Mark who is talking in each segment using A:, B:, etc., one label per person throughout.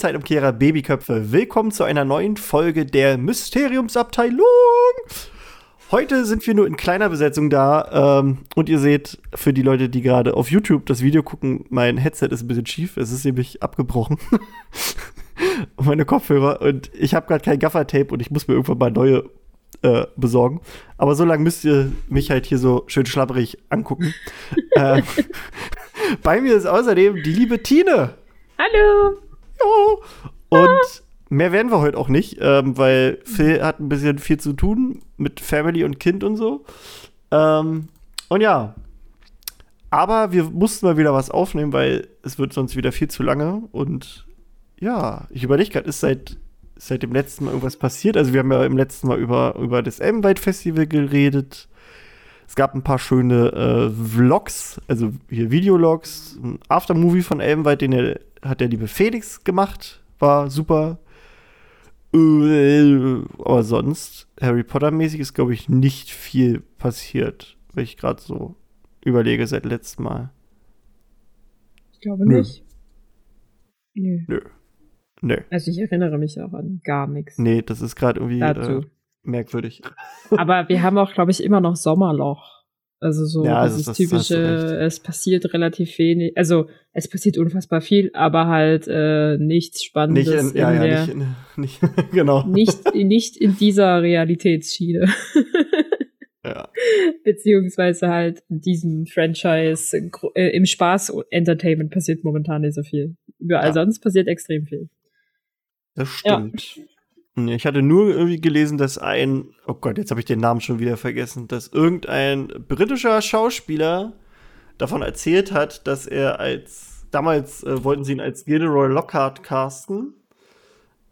A: Zeitumkehrer, Babyköpfe. Willkommen zu einer neuen Folge der Mysteriumsabteilung. Heute sind wir nur in kleiner Besetzung da. Ähm, und ihr seht, für die Leute, die gerade auf YouTube das Video gucken, mein Headset ist ein bisschen schief. Es ist nämlich abgebrochen. und meine Kopfhörer. Und ich habe gerade kein Gaffertape und ich muss mir irgendwann mal neue äh, besorgen. Aber so lange müsst ihr mich halt hier so schön schlapperig angucken. äh, bei mir ist außerdem die liebe Tine.
B: Hallo.
A: Und mehr werden wir heute auch nicht, ähm, weil Phil hat ein bisschen viel zu tun mit Family und Kind und so. Ähm, und ja. Aber wir mussten mal wieder was aufnehmen, weil es wird sonst wieder viel zu lange. Und ja, ich überlege gerade, ist seit, seit dem letzten Mal irgendwas passiert? Also wir haben ja im letzten Mal über, über das Elbenwald Festival geredet. Es gab ein paar schöne äh, Vlogs, also hier Videologs, ein Aftermovie von Elbenwald, den er, hat der liebe Felix gemacht. War super. Äh, aber sonst, Harry Potter-mäßig ist, glaube ich, nicht viel passiert, wenn ich gerade so überlege seit letztem Mal.
B: Ich glaube Nö. nicht.
A: Nö. Nö.
B: Nö. Also ich erinnere mich auch an gar nichts.
A: Nee, das ist gerade irgendwie äh, merkwürdig.
B: Aber wir haben auch, glaube ich, immer noch Sommerloch. Also so ja, dieses das, typische, das es passiert relativ wenig, also es passiert unfassbar viel, aber halt äh, nichts Spannendes.
A: Nicht in, ja, in ja, der, nicht, in, nicht, genau.
B: Nicht, nicht in dieser Realitätsschiene.
A: ja.
B: Beziehungsweise halt in diesem Franchise äh, im Spaß Entertainment passiert momentan nicht so viel. Überall ja. sonst passiert extrem viel.
A: Das stimmt. Ja. Ich hatte nur irgendwie gelesen, dass ein, oh Gott, jetzt habe ich den Namen schon wieder vergessen, dass irgendein britischer Schauspieler davon erzählt hat, dass er als, damals äh, wollten sie ihn als Gilderoy Lockhart casten.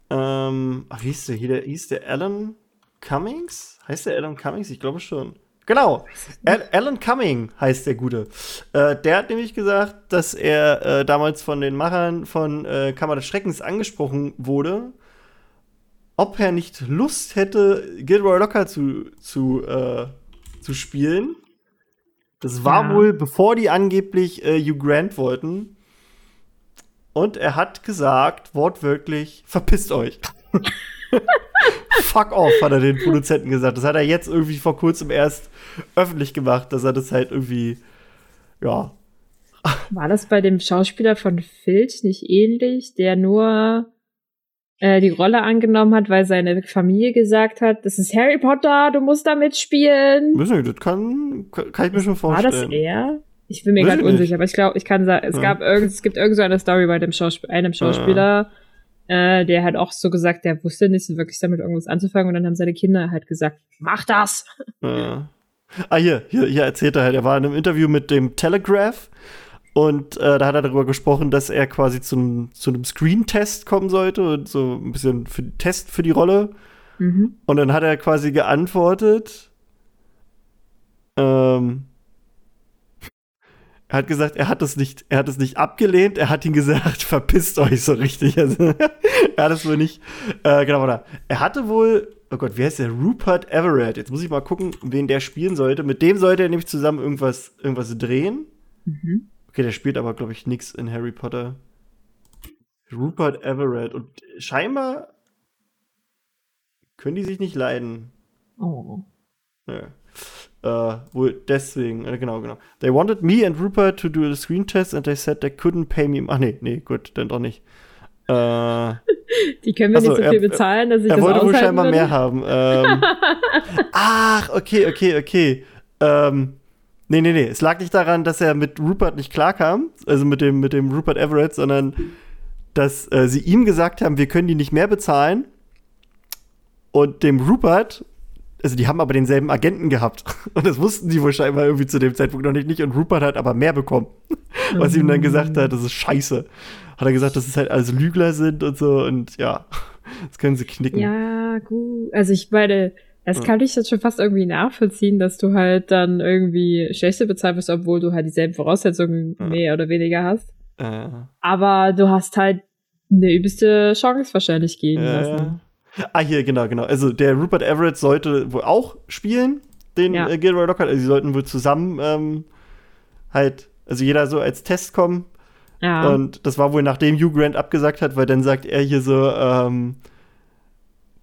A: Ähm, ach, wie hieß der, hier, hieß der Alan Cummings? Heißt der Alan Cummings? Ich glaube schon. Genau, Al Alan Cumming heißt der Gute. Äh, der hat nämlich gesagt, dass er äh, damals von den Machern von äh, Kammer des Schreckens angesprochen wurde ob er nicht Lust hätte, Gilroy Locker zu, zu, äh, zu spielen. Das war ja. wohl, bevor die angeblich äh, Hugh Grant wollten. Und er hat gesagt, wortwörtlich, verpisst euch. Fuck off, hat er den Produzenten gesagt. Das hat er jetzt irgendwie vor kurzem erst öffentlich gemacht, dass er das halt irgendwie, ja.
B: War das bei dem Schauspieler von Filch nicht ähnlich, der nur äh, die Rolle angenommen hat, weil seine Familie gesagt hat, das ist Harry Potter, du musst da mitspielen.
A: Wissen das kann, kann ich mir schon vorstellen.
B: War das er? Ich bin mir gerade unsicher, aber ich glaube, ich kann sagen, es ja. gab irgend, es gibt irgend so eine Story bei dem Schauspiel einem Schauspieler, ja. äh, der hat auch so gesagt, der wusste nicht so wirklich damit irgendwas anzufangen und dann haben seine Kinder halt gesagt, mach das.
A: Ja. Ah, hier, hier, hier erzählt er halt, er war in einem Interview mit dem Telegraph und äh, da hat er darüber gesprochen, dass er quasi zum, zu einem Screen-Test kommen sollte und so ein bisschen für, Test für die Rolle. Mhm. Und dann hat er quasi geantwortet. Ähm, er hat gesagt, er hat es nicht, er hat es nicht abgelehnt, er hat ihn gesagt, verpisst euch so richtig. Also, er hat es wohl nicht, äh, genau, oder? Er hatte wohl, oh Gott, wie heißt der? Rupert Everett. Jetzt muss ich mal gucken, wen der spielen sollte. Mit dem sollte er nämlich zusammen irgendwas, irgendwas drehen. Mhm. Okay, der spielt aber, glaube ich, nichts in Harry Potter. Rupert Everett. Und scheinbar können die sich nicht leiden.
B: Oh.
A: Ja. Uh, wohl deswegen, äh, genau, genau. They wanted me and Rupert to do a screen test and they said they couldn't pay me. Ach nee, nee, gut, dann doch nicht. Uh,
B: die können wir achso, nicht so viel er, bezahlen, dass ich
A: er
B: das
A: Er wollte wohl scheinbar
B: würde.
A: mehr haben. Ähm, ach, okay, okay, okay. Ähm, Nee, nee, nee. Es lag nicht daran, dass er mit Rupert nicht klarkam, also mit dem, mit dem Rupert Everett, sondern dass äh, sie ihm gesagt haben, wir können die nicht mehr bezahlen. Und dem Rupert, also die haben aber denselben Agenten gehabt. Und das wussten die wohl scheinbar irgendwie zu dem Zeitpunkt noch nicht. Und Rupert hat aber mehr bekommen. Was ihm dann gesagt hat, das ist scheiße. Hat er gesagt, dass es halt alles Lügler sind und so. Und ja, das können sie knicken.
B: Ja, gut. Also ich meine, das kann ich jetzt schon fast irgendwie nachvollziehen, dass du halt dann irgendwie schlechter bezahlt wirst, obwohl du halt dieselben Voraussetzungen ja. mehr oder weniger hast.
A: Äh.
B: Aber du hast halt eine übelste Chance wahrscheinlich gehen äh. lassen.
A: Ah, hier, genau, genau. Also der Rupert Everett sollte wohl auch spielen, den ja. äh, Gilroy Lockhart. Also sie sollten wohl zusammen ähm, halt, also jeder so als Test kommen. Ja. Und das war wohl nachdem Hugh Grant abgesagt hat, weil dann sagt er hier so, ähm,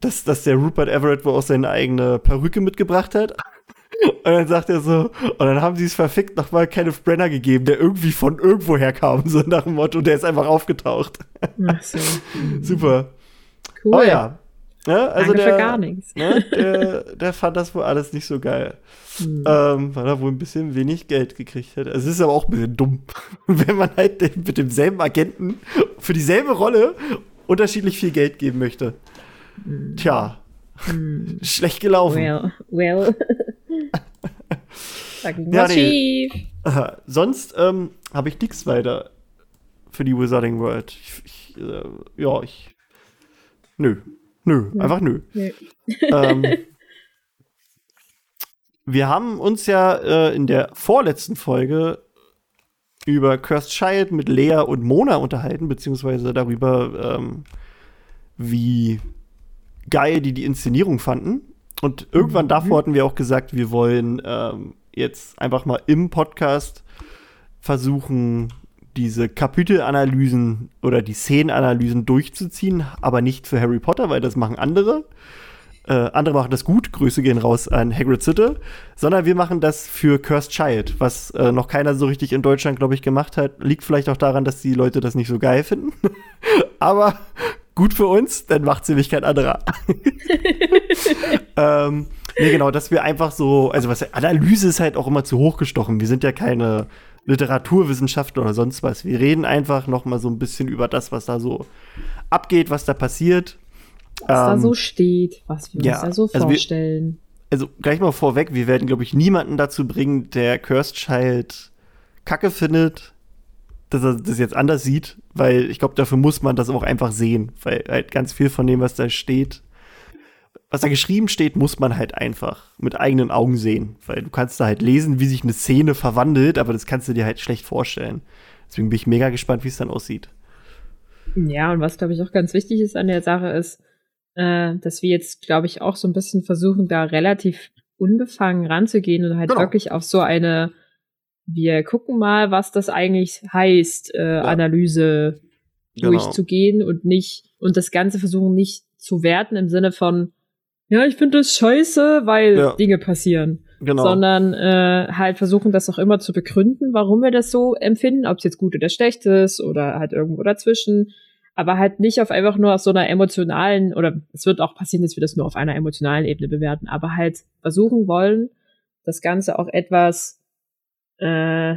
A: dass, dass der Rupert Everett wohl auch seine eigene Perücke mitgebracht hat. Und dann sagt er so, und dann haben sie es verfickt nochmal Kenneth Brenner gegeben, der irgendwie von irgendwoher kam, so nach dem Motto, der ist einfach aufgetaucht. Ach so. Super. Cool. Oh ja. ja also Danke der, für gar nichts. Ne, der, der fand das wohl alles nicht so geil. Hm. Ähm, weil er wohl ein bisschen wenig Geld gekriegt hat. Also es ist aber auch ein bisschen dumm, wenn man halt mit demselben Agenten für dieselbe Rolle unterschiedlich viel Geld geben möchte. Hm. Tja, hm. schlecht gelaufen. Well, well. ja, nee. Sonst ähm, habe ich nichts weiter für die Wizarding World. Ich, ich, äh, ja, ich. Nö. Nö, nö. einfach nö. nö. Ähm, wir haben uns ja äh, in der vorletzten Folge über Cursed Child mit Lea und Mona unterhalten, beziehungsweise darüber, ähm, wie geil die die Inszenierung fanden. Und irgendwann mhm. davor hatten wir auch gesagt, wir wollen ähm, jetzt einfach mal im Podcast versuchen, diese Kapitelanalysen oder die Szenenanalysen durchzuziehen, aber nicht für Harry Potter, weil das machen andere. Äh, andere machen das gut, Grüße gehen raus an Hagrid Sitte, sondern wir machen das für Cursed Child, was äh, noch keiner so richtig in Deutschland, glaube ich, gemacht hat. Liegt vielleicht auch daran, dass die Leute das nicht so geil finden. aber gut für uns, dann macht sie nämlich kein anderer. ähm, nee, genau, dass wir einfach so, also was Analyse ist halt auch immer zu hoch gestochen. Wir sind ja keine Literaturwissenschaftler oder sonst was. Wir reden einfach noch mal so ein bisschen über das, was da so abgeht, was da passiert.
B: Was ähm, da so steht, was wir ja, uns da so also vorstellen.
A: Wir, also gleich mal vorweg, wir werden, glaube ich, niemanden dazu bringen, der Cursed Child Kacke findet, dass er das jetzt anders sieht, weil ich glaube, dafür muss man das auch einfach sehen, weil halt ganz viel von dem, was da steht, was da geschrieben steht, muss man halt einfach mit eigenen Augen sehen, weil du kannst da halt lesen, wie sich eine Szene verwandelt, aber das kannst du dir halt schlecht vorstellen. Deswegen bin ich mega gespannt, wie es dann aussieht.
B: Ja, und was glaube ich auch ganz wichtig ist an der Sache ist, äh, dass wir jetzt glaube ich auch so ein bisschen versuchen, da relativ unbefangen ranzugehen und halt genau. wirklich auf so eine wir gucken mal, was das eigentlich heißt, äh, ja. Analyse genau. durchzugehen und nicht und das Ganze versuchen nicht zu werten im Sinne von, ja, ich finde das scheiße, weil ja. Dinge passieren. Genau. Sondern äh, halt versuchen, das auch immer zu begründen, warum wir das so empfinden, ob es jetzt gut oder schlecht ist oder halt irgendwo dazwischen. Aber halt nicht auf einfach nur auf so einer emotionalen, oder es wird auch passieren, dass wir das nur auf einer emotionalen Ebene bewerten, aber halt versuchen wollen, das Ganze auch etwas äh,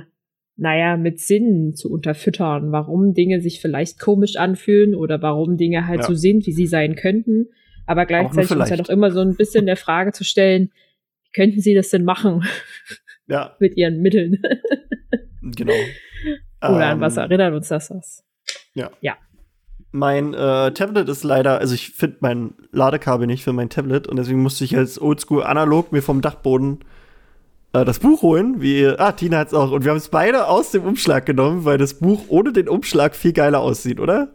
B: naja, mit Sinn zu unterfüttern, warum Dinge sich vielleicht komisch anfühlen oder warum Dinge halt ja. so sind, wie sie sein könnten. Aber gleichzeitig uns ja doch immer so ein bisschen der Frage zu stellen, wie könnten sie das denn machen? Ja. mit ihren Mitteln.
A: genau.
B: Oder ähm, an was erinnert uns das? das?
A: Ja. Ja. Mein äh, Tablet ist leider, also ich finde mein Ladekabel nicht für mein Tablet und deswegen musste ich als Oldschool analog mir vom Dachboden äh, das Buch holen, wie, ah, Tina hat's auch. Und wir haben es beide aus dem Umschlag genommen, weil das Buch ohne den Umschlag viel geiler aussieht, oder?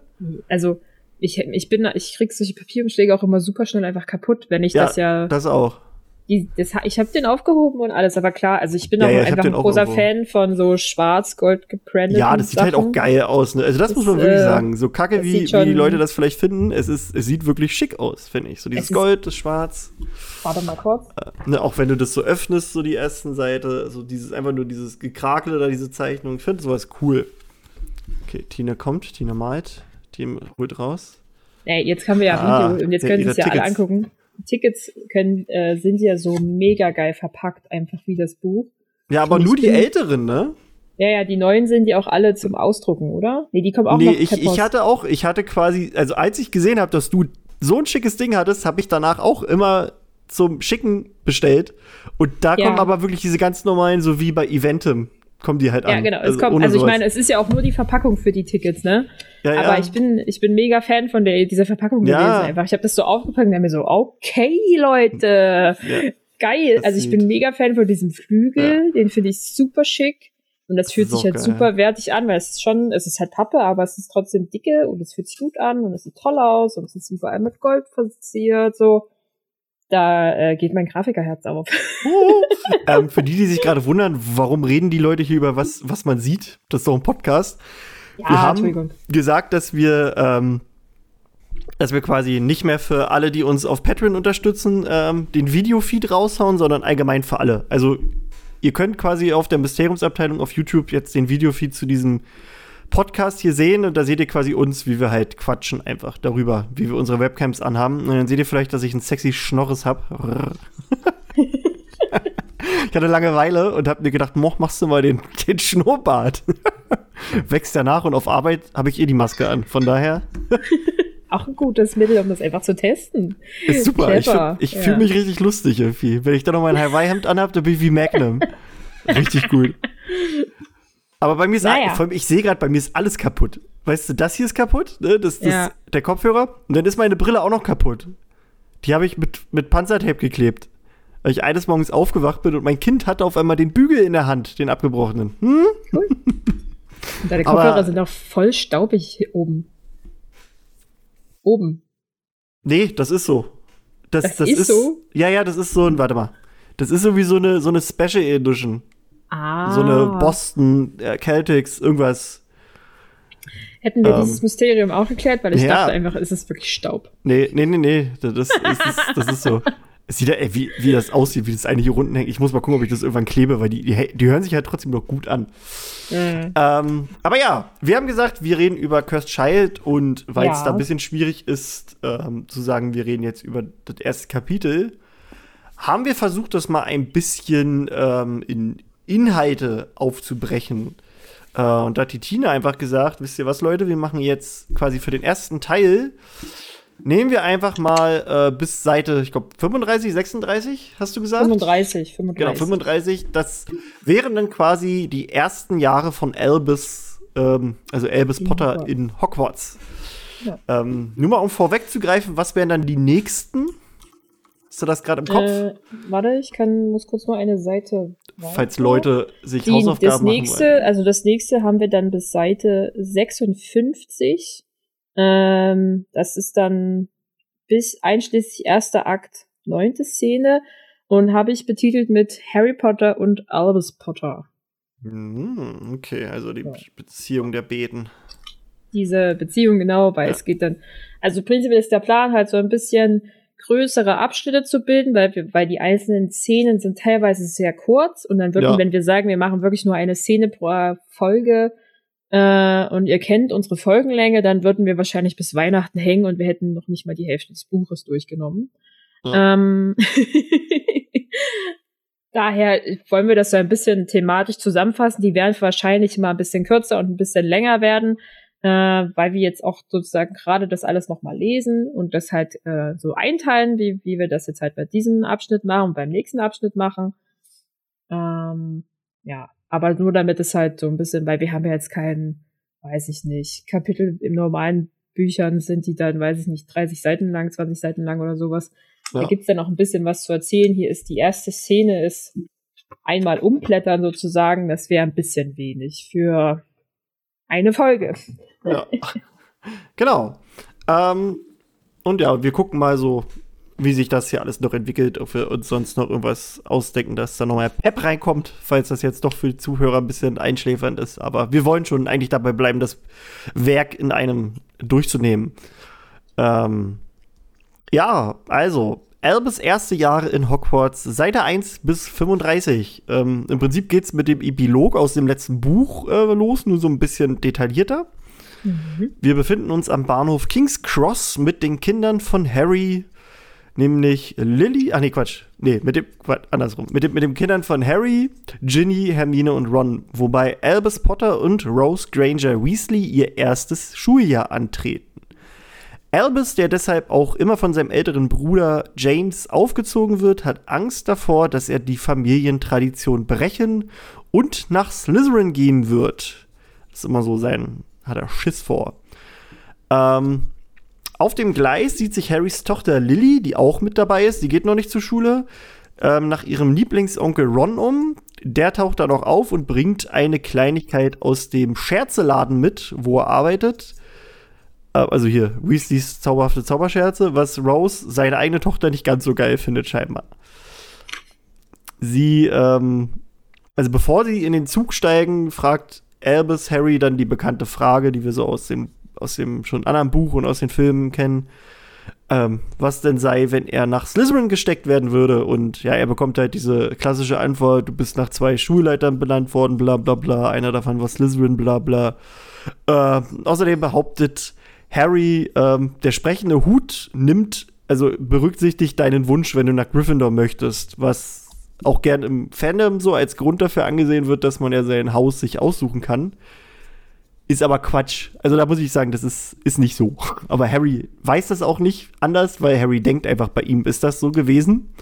B: Also, ich, ich bin, ich krieg solche Papierumschläge auch immer super schnell einfach kaputt, wenn ich ja, das ja.
A: Das auch
B: die, das, ich habe den aufgehoben und alles, aber klar, also ich bin ja, auch ja, einfach ein großer Fan von so schwarz-gold gebrandet.
A: Ja, das sieht Sachen. halt auch geil aus. Ne? Also das, das muss man wirklich äh, sagen. So kacke, wie, wie die Leute das vielleicht finden, es, ist, es sieht wirklich schick aus, finde ich. So dieses Gold, das Schwarz.
B: Warte mal kurz.
A: Äh, ne, auch wenn du das so öffnest, so die ersten Seite, so dieses, einfach nur dieses Gekrakele da, diese Zeichnung. Ich finde sowas cool. Okay, Tina kommt, Tina malt, Tina holt raus.
B: Ey, jetzt haben wir ja ah, Video und jetzt können Sie es ja alle angucken. Tickets können, äh, sind ja so mega geil verpackt, einfach wie das Buch.
A: Ja, aber nur die älteren, ne?
B: Ja, ja, die neuen sind ja auch alle zum Ausdrucken, oder? Nee, die kommen auch nee, noch
A: ich, ich hatte auch, ich hatte quasi, also als ich gesehen habe, dass du so ein schickes Ding hattest, habe ich danach auch immer zum Schicken bestellt. Und da ja. kommen aber wirklich diese ganz normalen, so wie bei Eventim, kommen die halt
B: ja,
A: an.
B: Ja, genau. Es also, kommt, also ich meine, es ist ja auch nur die Verpackung für die Tickets, ne? Ja, Aber ja. ich bin, ich bin mega Fan von der, dieser Verpackung ja. gewesen einfach. Ich habe das so aufgepackt und mir so, okay, Leute, geil. Das also ich bin mega Fan von diesem Flügel, den finde ich super schick. Und das, das fühlt sich halt geil. super wertig an, weil es ist schon, es ist halt Pappe, aber es ist trotzdem dicke und es fühlt sich gut an und es sieht toll aus und es ist überall mit Gold verziert, so da äh, geht mein Grafikerherz auf.
A: ähm, für die, die sich gerade wundern, warum reden die Leute hier über was, was man sieht, das ist doch ein Podcast. Ja, wir haben gesagt, dass wir, ähm, dass wir quasi nicht mehr für alle, die uns auf Patreon unterstützen, ähm, den Videofeed raushauen, sondern allgemein für alle. Also ihr könnt quasi auf der Mysteriumsabteilung auf YouTube jetzt den Videofeed zu diesem Podcast hier sehen und da seht ihr quasi uns, wie wir halt quatschen einfach darüber, wie wir unsere Webcams anhaben. Und dann seht ihr vielleicht, dass ich ein sexy Schnorres hab. ich hatte Langeweile und hab mir gedacht, moch, machst du mal den, den Schnurrbart. Wächst danach und auf Arbeit habe ich eh die Maske an. Von daher.
B: Auch ein gutes Mittel, um das einfach zu testen.
A: Ist super. Clever. Ich, ich ja. fühle mich richtig lustig irgendwie. Wenn ich dann noch mein Hawaii-Hemd anhab, dann bin ich wie Magnum. richtig gut. Aber bei mir ist naja. allem, ich sehe gerade, bei mir ist alles kaputt. Weißt du, das hier ist kaputt, ne? das, das ja. der Kopfhörer. Und dann ist meine Brille auch noch kaputt. Die habe ich mit, mit Panzertape geklebt. Weil ich eines Morgens aufgewacht bin und mein Kind hatte auf einmal den Bügel in der Hand, den abgebrochenen. Hm? Cool.
B: Und deine Kopfhörer Aber, sind auch voll staubig hier oben. Oben.
A: Nee, das ist so. Das, das, das ist, ist, so? Ja, ja, das ist so ein, warte mal. Das ist so wie so eine, so eine Special Edition. Ah. So eine Boston, äh, Celtics, irgendwas.
B: Hätten wir ähm, dieses Mysterium auch geklärt, weil ich ja. dachte einfach, ist es wirklich Staub.
A: Nee, nee, nee, nee. Das, das, ist, das ist so. Es sieht ja, ey, wie, wie das aussieht, wie das eine hier unten hängt. Ich muss mal gucken, ob ich das irgendwann klebe, weil die, die, die hören sich halt trotzdem noch gut an. Mhm. Ähm, aber ja, wir haben gesagt, wir reden über Cursed Child und weil es ja. da ein bisschen schwierig ist, ähm, zu sagen, wir reden jetzt über das erste Kapitel, haben wir versucht, das mal ein bisschen ähm, in Inhalte aufzubrechen. Äh, und da hat die Tina einfach gesagt, wisst ihr was, Leute, wir machen jetzt quasi für den ersten Teil Nehmen wir einfach mal äh, bis Seite, ich glaube 35, 36, hast du gesagt?
B: 35, 35.
A: Genau, 35. Das wären dann quasi die ersten Jahre von Albus, ähm, also Albus in Potter Hogwarts. in Hogwarts. Ja. Ähm, nur mal um vorwegzugreifen, was wären dann die nächsten? Hast du das gerade im Kopf? Äh,
B: warte, ich kann, muss kurz mal eine Seite.
A: Weiter. Falls Leute sich die, Hausaufgaben das
B: nächste,
A: machen wollen.
B: Also das nächste haben wir dann bis Seite 56. Ähm, das ist dann bis einschließlich erster Akt neunte Szene und habe ich betitelt mit Harry Potter und Albus Potter.
A: Mhm, okay, also die ja. Beziehung der Beten.
B: Diese Beziehung, genau, weil ja. es geht dann, also prinzipiell ist der Plan halt so ein bisschen größere Abschnitte zu bilden, weil wir, weil die einzelnen Szenen sind teilweise sehr kurz und dann würden, ja. wenn wir sagen, wir machen wirklich nur eine Szene pro Folge, äh, und ihr kennt unsere Folgenlänge, dann würden wir wahrscheinlich bis Weihnachten hängen und wir hätten noch nicht mal die Hälfte des Buches durchgenommen. Ja. Ähm Daher wollen wir das so ein bisschen thematisch zusammenfassen. Die werden wahrscheinlich mal ein bisschen kürzer und ein bisschen länger werden, äh, weil wir jetzt auch sozusagen gerade das alles nochmal lesen und das halt äh, so einteilen, wie, wie wir das jetzt halt bei diesem Abschnitt machen und beim nächsten Abschnitt machen. Ähm, ja, aber nur damit es halt so ein bisschen, weil wir haben ja jetzt keinen, weiß ich nicht, Kapitel im normalen Büchern sind die dann, weiß ich nicht, 30 Seiten lang, 20 Seiten lang oder sowas. Ja. Da gibt's dann noch ein bisschen was zu erzählen. Hier ist die erste Szene, ist einmal umblättern sozusagen. Das wäre ein bisschen wenig für eine Folge.
A: Ja. genau. Ähm, und ja, wir gucken mal so wie sich das hier alles noch entwickelt, ob wir uns sonst noch irgendwas ausdenken, dass da noch mehr Pep reinkommt, falls das jetzt doch für die Zuhörer ein bisschen einschläfernd ist. Aber wir wollen schon eigentlich dabei bleiben, das Werk in einem durchzunehmen. Ähm, ja, also, Albus erste Jahre in Hogwarts, Seite 1 bis 35. Ähm, Im Prinzip geht es mit dem Epilog aus dem letzten Buch äh, los, nur so ein bisschen detaillierter. Mhm. Wir befinden uns am Bahnhof King's Cross mit den Kindern von Harry, nämlich Lily, ach nee, Quatsch, nee, mit dem, Quatsch, andersrum, mit, dem, mit den Kindern von Harry, Ginny, Hermine und Ron, wobei Albus Potter und Rose Granger Weasley ihr erstes Schuljahr antreten. Albus, der deshalb auch immer von seinem älteren Bruder James aufgezogen wird, hat Angst davor, dass er die Familientradition brechen und nach Slytherin gehen wird. Das ist immer so sein, hat er Schiss vor. Ähm, auf dem Gleis sieht sich Harrys Tochter Lily, die auch mit dabei ist, die geht noch nicht zur Schule, ähm, nach ihrem Lieblingsonkel Ron um. Der taucht da noch auf und bringt eine Kleinigkeit aus dem Scherzeladen mit, wo er arbeitet. Äh, also hier, Weasleys zauberhafte Zauberscherze, was Rose, seine eigene Tochter, nicht ganz so geil findet, scheinbar. Sie, ähm, also bevor sie in den Zug steigen, fragt Albus Harry dann die bekannte Frage, die wir so aus dem, aus dem schon anderen Buch und aus den Filmen kennen, ähm, was denn sei, wenn er nach Slytherin gesteckt werden würde. Und ja, er bekommt halt diese klassische Antwort, du bist nach zwei Schulleitern benannt worden, bla bla bla, einer davon war Slytherin, bla bla. Äh, außerdem behauptet Harry, ähm, der sprechende Hut nimmt, also berücksichtigt deinen Wunsch, wenn du nach Gryffindor möchtest, was auch gern im Fandom so als Grund dafür angesehen wird, dass man ja sein Haus sich aussuchen kann. Ist aber Quatsch. Also da muss ich sagen, das ist, ist nicht so. Aber Harry weiß das auch nicht anders, weil Harry denkt einfach, bei ihm ist das so gewesen.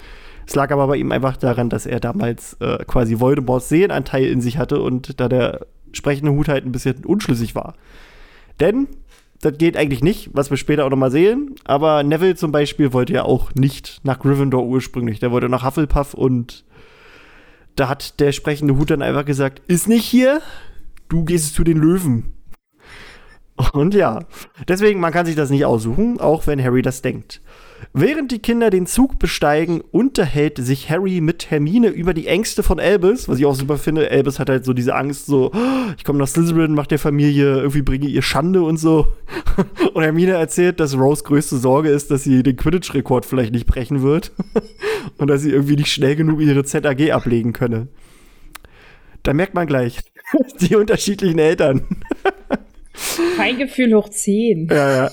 A: Es lag aber bei ihm einfach daran, dass er damals äh, quasi Voldemorts Seelenanteil in sich hatte und da der sprechende Hut halt ein bisschen unschlüssig war. Denn das geht eigentlich nicht, was wir später auch noch mal sehen. Aber Neville zum Beispiel wollte ja auch nicht nach Gryffindor ursprünglich. Der wollte nach Hufflepuff und da hat der sprechende Hut dann einfach gesagt, ist nicht hier, du gehst zu den Löwen. Und ja, deswegen, man kann sich das nicht aussuchen, auch wenn Harry das denkt. Während die Kinder den Zug besteigen, unterhält sich Harry mit Hermine über die Ängste von Albus, was ich auch super finde. Albus hat halt so diese Angst, so, oh, ich komme nach Slytherin, mach der Familie, irgendwie bringe ihr Schande und so. Und Hermine erzählt, dass Rose größte Sorge ist, dass sie den Quidditch-Rekord vielleicht nicht brechen wird. Und dass sie irgendwie nicht schnell genug ihre ZAG ablegen könne. Da merkt man gleich die unterschiedlichen Eltern.
B: Feingefühl hoch 10.
A: Ja, ja.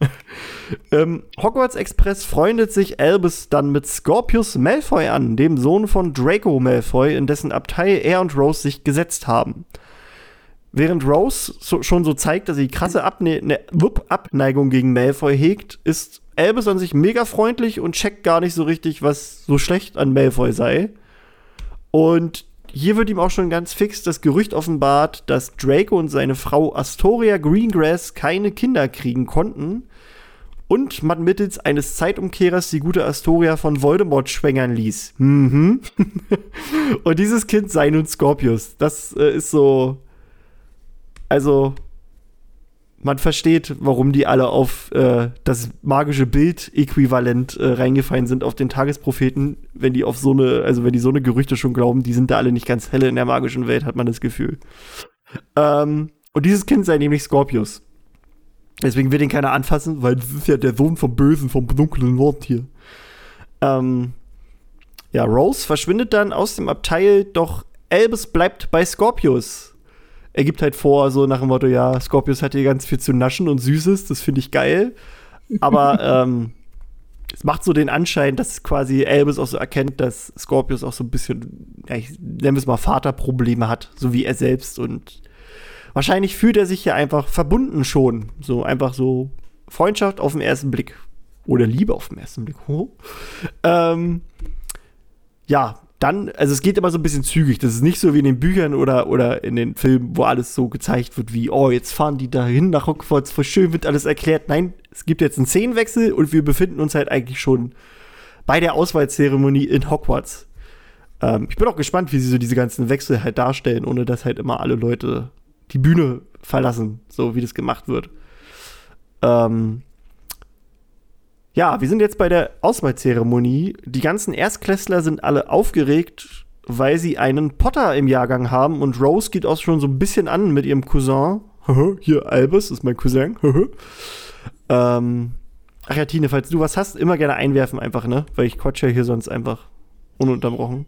A: ähm, Hogwarts Express freundet sich Albus dann mit Scorpius Malfoy an, dem Sohn von Draco Malfoy, in dessen Abtei er und Rose sich gesetzt haben. Während Rose so, schon so zeigt, dass sie krasse Abne ne, Abneigung gegen Malfoy hegt, ist Albus an sich mega freundlich und checkt gar nicht so richtig, was so schlecht an Malfoy sei. Und hier wird ihm auch schon ganz fix das Gerücht offenbart, dass Draco und seine Frau Astoria Greengrass keine Kinder kriegen konnten und man mittels eines Zeitumkehrers die gute Astoria von Voldemort schwängern ließ. Mhm. und dieses Kind sei nun Scorpius. Das äh, ist so. Also, man versteht, warum die alle auf äh, das magische Bild-Äquivalent äh, reingefallen sind auf den Tagespropheten, wenn die auf so eine, also wenn die so eine Gerüchte schon glauben, die sind da alle nicht ganz helle in der magischen Welt, hat man das Gefühl. Ähm, und dieses Kind sei nämlich Scorpius. Deswegen will den keiner anfassen, weil das ist ja der Sohn vom Bösen, vom dunklen Wort hier. Ähm, ja, Rose verschwindet dann aus dem Abteil, doch Albus bleibt bei Scorpius er gibt halt vor, so nach dem Motto, ja, Scorpius hat hier ganz viel zu naschen und Süßes, das finde ich geil. Aber ähm, es macht so den Anschein, dass quasi Albus auch so erkennt, dass Scorpius auch so ein bisschen, ja, ich nenne es mal Vaterprobleme hat, so wie er selbst. Und wahrscheinlich fühlt er sich ja einfach verbunden schon. So einfach so Freundschaft auf den ersten Blick. Oder Liebe auf den ersten Blick. Ähm, ja, dann, also es geht immer so ein bisschen zügig. Das ist nicht so wie in den Büchern oder, oder in den Filmen, wo alles so gezeigt wird wie, oh, jetzt fahren die dahin nach Hogwarts, voll schön wird alles erklärt. Nein, es gibt jetzt einen Szenenwechsel und wir befinden uns halt eigentlich schon bei der Auswahlzeremonie in Hogwarts. Ähm, ich bin auch gespannt, wie sie so diese ganzen Wechsel halt darstellen, ohne dass halt immer alle Leute die Bühne verlassen, so wie das gemacht wird. Ähm, ja, wir sind jetzt bei der Auswahlzeremonie. Die ganzen Erstklässler sind alle aufgeregt, weil sie einen Potter im Jahrgang haben und Rose geht auch schon so ein bisschen an mit ihrem Cousin. Hier, Albus ist mein Cousin. ähm, ach ja, Tine, falls du was hast, immer gerne einwerfen einfach, ne? Weil ich quatsche ja hier sonst einfach ununterbrochen.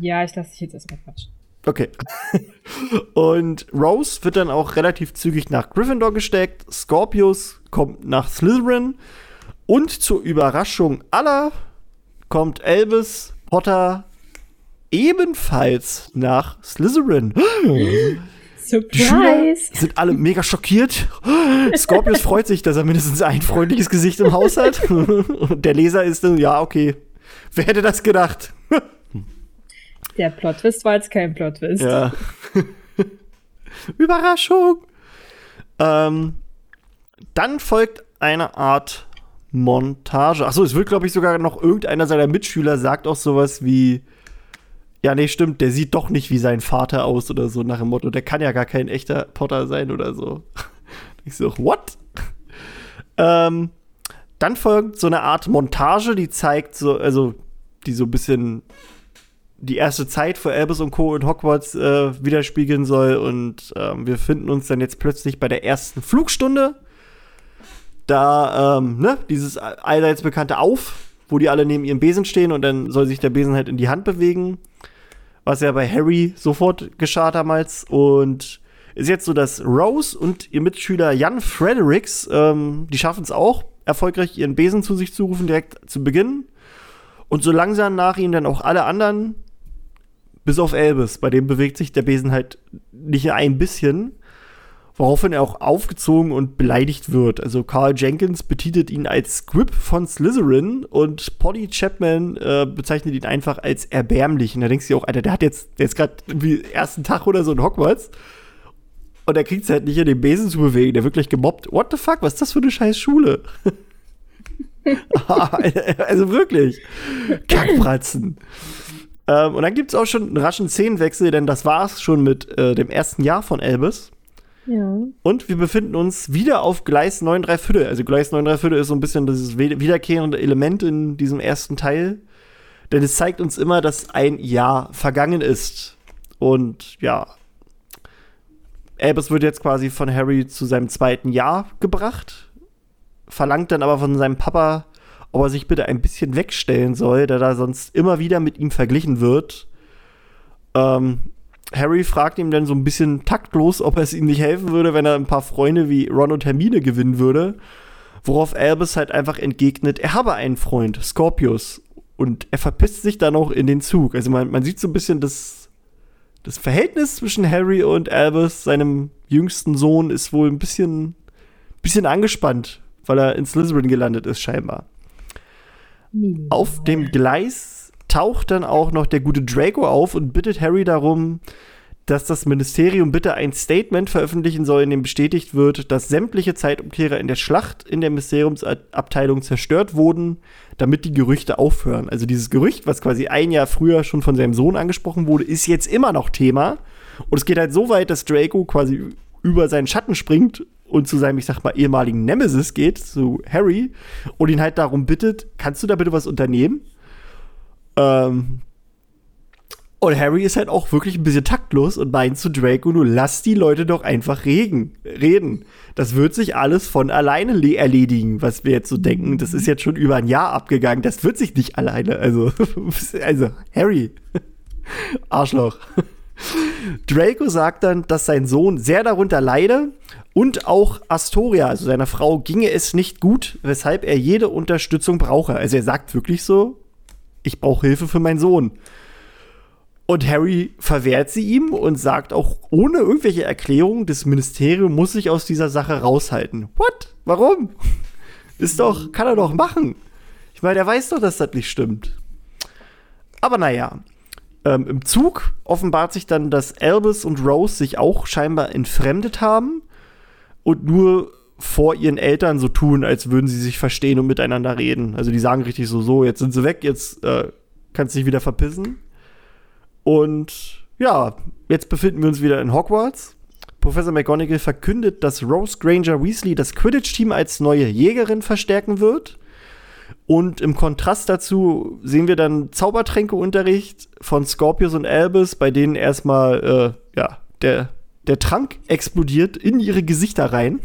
B: Ja, ich lasse dich jetzt erstmal quatschen.
A: Okay. und Rose wird dann auch relativ zügig nach Gryffindor gesteckt. Scorpius kommt nach Slytherin. Und zur Überraschung aller kommt Elvis Potter ebenfalls nach Slytherin.
B: Surprise!
A: sind alle mega schockiert. Scorpius freut sich, dass er mindestens ein freundliches Gesicht im Haus hat. Und der Leser ist dann, ja, okay. Wer hätte das gedacht?
B: Der Plotwist war jetzt kein Plotwist.
A: Ja. Überraschung! Ähm, dann folgt eine Art Montage. Achso, es wird, glaube ich, sogar noch irgendeiner seiner Mitschüler sagt auch sowas wie, ja, nee, stimmt, der sieht doch nicht wie sein Vater aus oder so nach dem Motto, der kann ja gar kein echter Potter sein oder so. Ich so, what? ähm, dann folgt so eine Art Montage, die zeigt so, also, die so ein bisschen die erste Zeit für Albus und Co. in Hogwarts äh, widerspiegeln soll. Und ähm, wir finden uns dann jetzt plötzlich bei der ersten Flugstunde. Da, ähm, ne, dieses allseits bekannte Auf, wo die alle neben ihrem Besen stehen und dann soll sich der Besen halt in die Hand bewegen. Was ja bei Harry sofort geschah damals. Und ist jetzt so, dass Rose und ihr Mitschüler Jan Fredericks, ähm, die schaffen es auch, erfolgreich ihren Besen zu sich zu rufen, direkt zu Beginn. Und so langsam nach ihnen dann auch alle anderen bis auf Elvis, bei dem bewegt sich der Besen halt nicht ein bisschen. Woraufhin er auch aufgezogen und beleidigt wird. Also Carl Jenkins betitelt ihn als Squib von Slytherin und Polly Chapman äh, bezeichnet ihn einfach als erbärmlich. Und da denkst du dir auch, Alter, der hat jetzt, der gerade irgendwie ersten Tag oder so in Hogwarts. Und er kriegt es halt nicht in den Besen zu bewegen. Der wird gleich gemobbt. What the fuck? Was ist das für eine scheiß Schule? also wirklich. Kackpratzen. Ähm, und dann gibt es auch schon einen raschen Szenenwechsel, denn das war es schon mit äh, dem ersten Jahr von Elvis. Und wir befinden uns wieder auf Gleis 9 3 Viertel. Also Gleis 9 3 Viertel ist so ein bisschen dieses wiederkehrende Element in diesem ersten Teil. Denn es zeigt uns immer, dass ein Jahr vergangen ist. Und ja, Albus wird jetzt quasi von Harry zu seinem zweiten Jahr gebracht, verlangt dann aber von seinem Papa, ob er sich bitte ein bisschen wegstellen soll, da da sonst immer wieder mit ihm verglichen wird. Ähm, Harry fragt ihm dann so ein bisschen taktlos, ob es ihm nicht helfen würde, wenn er ein paar Freunde wie Ron und Hermine gewinnen würde. Worauf Albus halt einfach entgegnet, er habe einen Freund, Scorpius. Und er verpisst sich dann auch in den Zug. Also man, man sieht so ein bisschen das, das Verhältnis zwischen Harry und Albus, seinem jüngsten Sohn, ist wohl ein bisschen, bisschen angespannt, weil er in Slytherin gelandet ist, scheinbar. Auf dem Gleis taucht dann auch noch der gute Draco auf und bittet Harry darum, dass das Ministerium bitte ein Statement veröffentlichen soll, in dem bestätigt wird, dass sämtliche Zeitumkehrer in der Schlacht in der Mysteriumsabteilung zerstört wurden, damit die Gerüchte aufhören. Also dieses Gerücht, was quasi ein Jahr früher schon von seinem Sohn angesprochen wurde, ist jetzt immer noch Thema. Und es geht halt so weit, dass Draco quasi über seinen Schatten springt und zu seinem, ich sag mal, ehemaligen Nemesis geht, zu Harry, und ihn halt darum bittet, kannst du da bitte was unternehmen? Ähm, und Harry ist halt auch wirklich ein bisschen taktlos und meint zu Draco, nur lass die Leute doch einfach regen, reden. Das wird sich alles von alleine erledigen, was wir jetzt so denken. Das ist jetzt schon über ein Jahr abgegangen. Das wird sich nicht alleine. Also, also Harry. Arschloch. Draco sagt dann, dass sein Sohn sehr darunter leide und auch Astoria, also seiner Frau, ginge es nicht gut, weshalb er jede Unterstützung brauche. Also er sagt wirklich so, ich brauche Hilfe für meinen Sohn. Und Harry verwehrt sie ihm und sagt auch ohne irgendwelche Erklärung, das Ministerium muss sich aus dieser Sache raushalten. What? Warum? Ist doch, kann er doch machen. Ich meine, er weiß doch, dass das nicht stimmt. Aber naja, ähm, im Zug offenbart sich dann, dass Albus und Rose sich auch scheinbar entfremdet haben und nur vor ihren Eltern so tun, als würden sie sich verstehen und miteinander reden. Also die sagen richtig so, so, jetzt sind sie weg, jetzt äh, kannst dich wieder verpissen. Und ja, jetzt befinden wir uns wieder in Hogwarts. Professor McGonagall verkündet, dass Rose Granger Weasley das Quidditch-Team als neue Jägerin verstärken wird. Und im Kontrast dazu sehen wir dann Zaubertränkeunterricht von Scorpius und Albus, bei denen erstmal äh, ja, der der Trank explodiert in ihre Gesichter rein,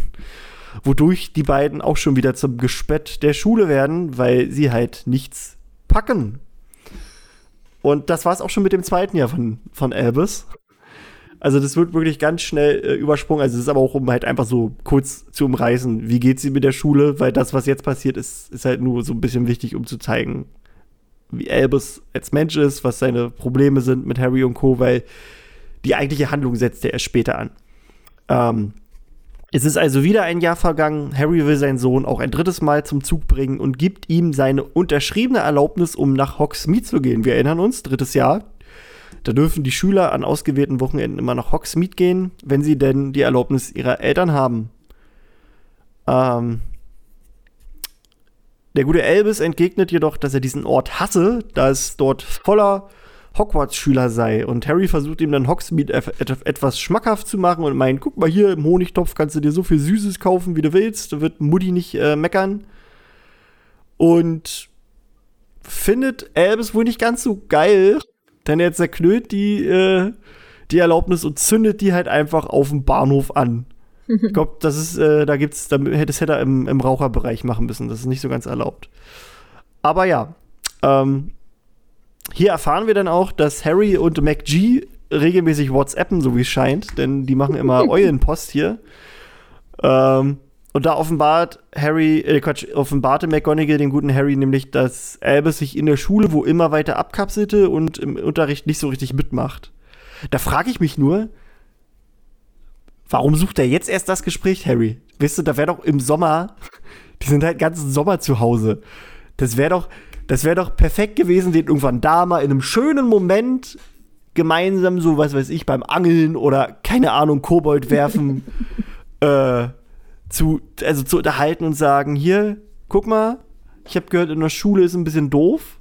A: wodurch die beiden auch schon wieder zum Gespött der Schule werden, weil sie halt nichts packen. Und das war es auch schon mit dem zweiten Jahr von, von Albus. Also das wird wirklich ganz schnell äh, übersprungen. Also es ist aber auch, um halt einfach so kurz zu umreißen, wie geht sie mit der Schule, weil das, was jetzt passiert ist, ist halt nur so ein bisschen wichtig, um zu zeigen, wie Albus als Mensch ist, was seine Probleme sind mit Harry und Co., weil die eigentliche Handlung setzt er erst später an. Ähm, es ist also wieder ein Jahr vergangen. Harry will seinen Sohn auch ein drittes Mal zum Zug bringen und gibt ihm seine unterschriebene Erlaubnis, um nach Hogsmeade zu gehen. Wir erinnern uns, drittes Jahr. Da dürfen die Schüler an ausgewählten Wochenenden immer nach Hogsmeade gehen, wenn sie denn die Erlaubnis ihrer Eltern haben. Ähm, der gute Elvis entgegnet jedoch, dass er diesen Ort hasse, da es dort voller Hogwarts-Schüler sei. Und Harry versucht ihm dann Hogsmeade etwas schmackhaft zu machen und meint, guck mal hier im Honigtopf kannst du dir so viel Süßes kaufen, wie du willst. Da wird Mutti nicht äh, meckern. Und findet Albus wohl nicht ganz so geil, Denn er zerknüllt die, äh, die Erlaubnis und zündet die halt einfach auf dem Bahnhof an. Ich glaube, das ist, äh, da gibt's, das hätte er im, im Raucherbereich machen müssen. Das ist nicht so ganz erlaubt. Aber ja, ähm, hier erfahren wir dann auch, dass Harry und MacG regelmäßig WhatsAppen, so wie es scheint, denn die machen immer Eulenpost hier. Ähm, und da offenbart Harry, äh Quatsch, offenbarte McGonagall den guten Harry nämlich, dass Albus sich in der Schule wo immer weiter abkapselte und im Unterricht nicht so richtig mitmacht. Da frage ich mich nur, warum sucht er jetzt erst das Gespräch, Harry? Weißt du, da wäre doch im Sommer, die sind halt ganzen Sommer zu Hause. Das wäre doch, das wäre doch perfekt gewesen, den irgendwann da mal in einem schönen Moment gemeinsam so, was weiß ich, beim Angeln oder keine Ahnung, Kobold werfen, äh, zu, also zu unterhalten und sagen, hier, guck mal, ich habe gehört, in der Schule ist ein bisschen doof.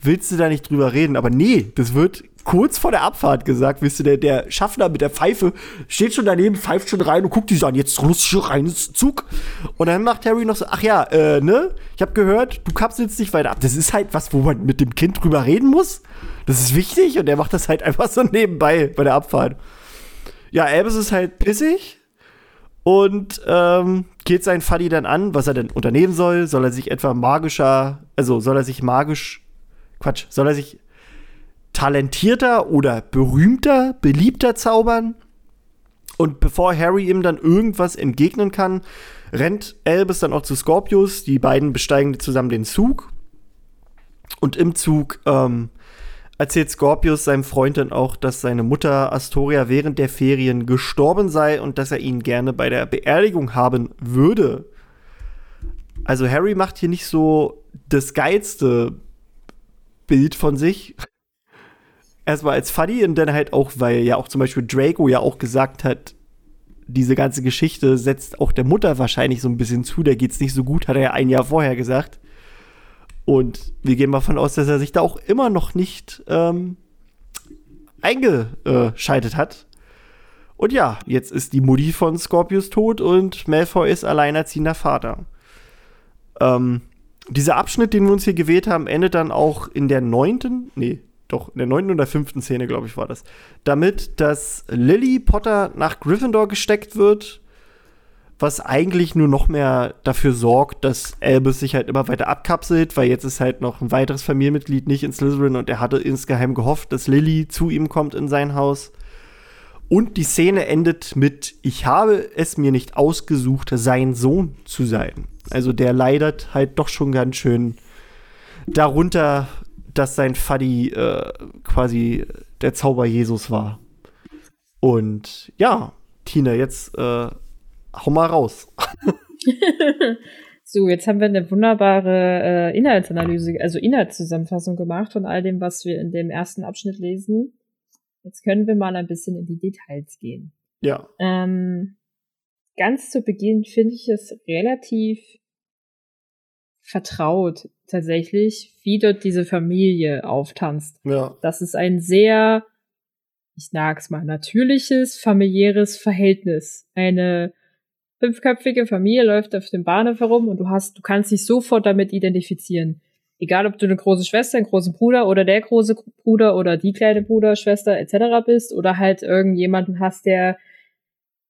A: Willst du da nicht drüber reden? Aber nee, das wird kurz vor der Abfahrt gesagt, wisst ihr, der, der Schaffner mit der Pfeife steht schon daneben, pfeift schon rein und guckt die so an, jetzt lustig rein. Und dann macht Harry noch so, ach ja, äh, ne, ich habe gehört, du kapselst dich weiter ab. Das ist halt was, wo man mit dem Kind drüber reden muss. Das ist wichtig und der macht das halt einfach so nebenbei bei der Abfahrt. Ja, Albus ist halt pissig und ähm, geht sein Fuddy dann an, was er denn unternehmen soll. Soll er sich etwa magischer, also soll er sich magisch, Quatsch, soll er sich talentierter oder berühmter, beliebter zaubern. Und bevor Harry ihm dann irgendwas entgegnen kann, rennt Albus dann auch zu Scorpius. Die beiden besteigen zusammen den Zug. Und im Zug ähm, erzählt Scorpius seinem Freund dann auch, dass seine Mutter Astoria während der Ferien gestorben sei und dass er ihn gerne bei der Beerdigung haben würde. Also Harry macht hier nicht so das geilste Bild von sich erstmal als funny und dann halt auch, weil ja auch zum Beispiel Draco ja auch gesagt hat, diese ganze Geschichte setzt auch der Mutter wahrscheinlich so ein bisschen zu, der geht's nicht so gut, hat er ja ein Jahr vorher gesagt. Und wir gehen mal davon aus, dass er sich da auch immer noch nicht ähm, eingeschaltet hat. Und ja, jetzt ist die Mutti von Scorpius tot und Malfoy ist alleinerziehender Vater. Ähm, dieser Abschnitt, den wir uns hier gewählt haben, endet dann auch in der neunten, nee, doch, in der neunten oder fünften Szene, glaube ich, war das. Damit, dass Lily Potter nach Gryffindor gesteckt wird, was eigentlich nur noch mehr dafür sorgt, dass Albus sich halt immer weiter abkapselt, weil jetzt ist halt noch ein weiteres Familienmitglied nicht in Slytherin und er hatte insgeheim gehofft, dass Lily zu ihm kommt in sein Haus. Und die Szene endet mit, ich habe es mir nicht ausgesucht, sein Sohn zu sein. Also der leidet halt doch schon ganz schön darunter, dass sein Fuddy äh, quasi der Zauber Jesus war. Und ja, Tina, jetzt äh, hau mal raus.
B: so, jetzt haben wir eine wunderbare äh, Inhaltsanalyse, also Inhaltszusammenfassung gemacht von all dem, was wir in dem ersten Abschnitt lesen. Jetzt können wir mal ein bisschen in die Details gehen.
A: Ja.
B: Ähm, ganz zu Beginn finde ich es relativ vertraut tatsächlich, wie dort diese Familie auftanzt.
A: Ja.
B: Das ist ein sehr, ich sag's mal, natürliches, familiäres Verhältnis. Eine fünfköpfige Familie läuft auf dem Bahnhof herum und du hast, du kannst dich sofort damit identifizieren. Egal, ob du eine große Schwester, einen großen Bruder oder der große Bruder oder die kleine Bruder, Schwester etc. bist oder halt irgendjemanden hast, der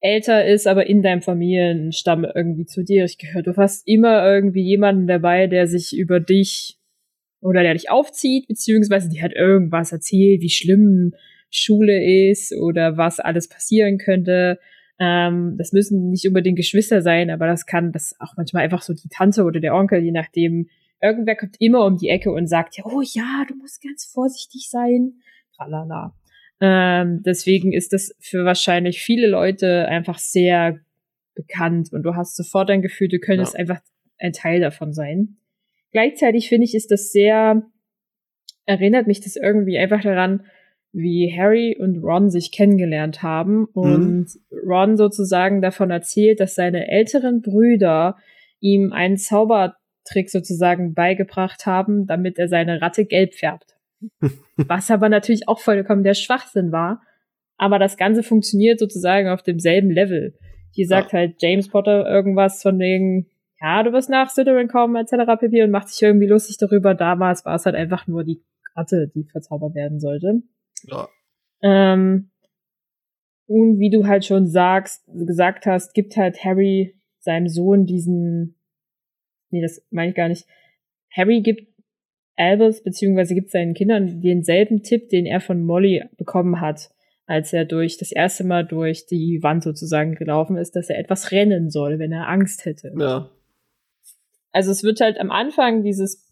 B: älter ist, aber in deinem Familienstamm irgendwie zu dir ich gehöre. Du hast immer irgendwie jemanden dabei, der sich über dich oder der dich aufzieht, beziehungsweise die hat irgendwas erzählt, wie schlimm Schule ist oder was alles passieren könnte. Ähm, das müssen nicht unbedingt Geschwister sein, aber das kann das auch manchmal einfach so die Tante oder der Onkel, je nachdem. Irgendwer kommt immer um die Ecke und sagt, ja, oh ja, du musst ganz vorsichtig sein. Tralala. Ähm, deswegen ist das für wahrscheinlich viele Leute einfach sehr bekannt und du hast sofort ein Gefühl, du könntest ja. einfach ein Teil davon sein. Gleichzeitig finde ich, ist das sehr, erinnert mich das irgendwie einfach daran, wie Harry und Ron sich kennengelernt haben und mhm. Ron sozusagen davon erzählt, dass seine älteren Brüder ihm einen Zaubertrick sozusagen beigebracht haben, damit er seine Ratte gelb färbt. Was aber natürlich auch vollkommen der Schwachsinn war. Aber das Ganze funktioniert sozusagen auf demselben Level. Hier sagt ja. halt James Potter irgendwas von wegen, ja, du wirst nach Slytherin kommen, etc. pp. und macht sich irgendwie lustig darüber. Damals war es halt einfach nur die Ratte, die verzaubert werden sollte.
A: Ja.
B: Ähm, und wie du halt schon sagst, gesagt hast, gibt halt Harry seinem Sohn diesen, nee, das meine ich gar nicht. Harry gibt Albus, beziehungsweise gibt seinen Kindern denselben Tipp, den er von Molly bekommen hat, als er durch das erste Mal durch die Wand sozusagen gelaufen ist, dass er etwas rennen soll, wenn er Angst hätte.
A: Ja.
B: Also es wird halt am Anfang dieses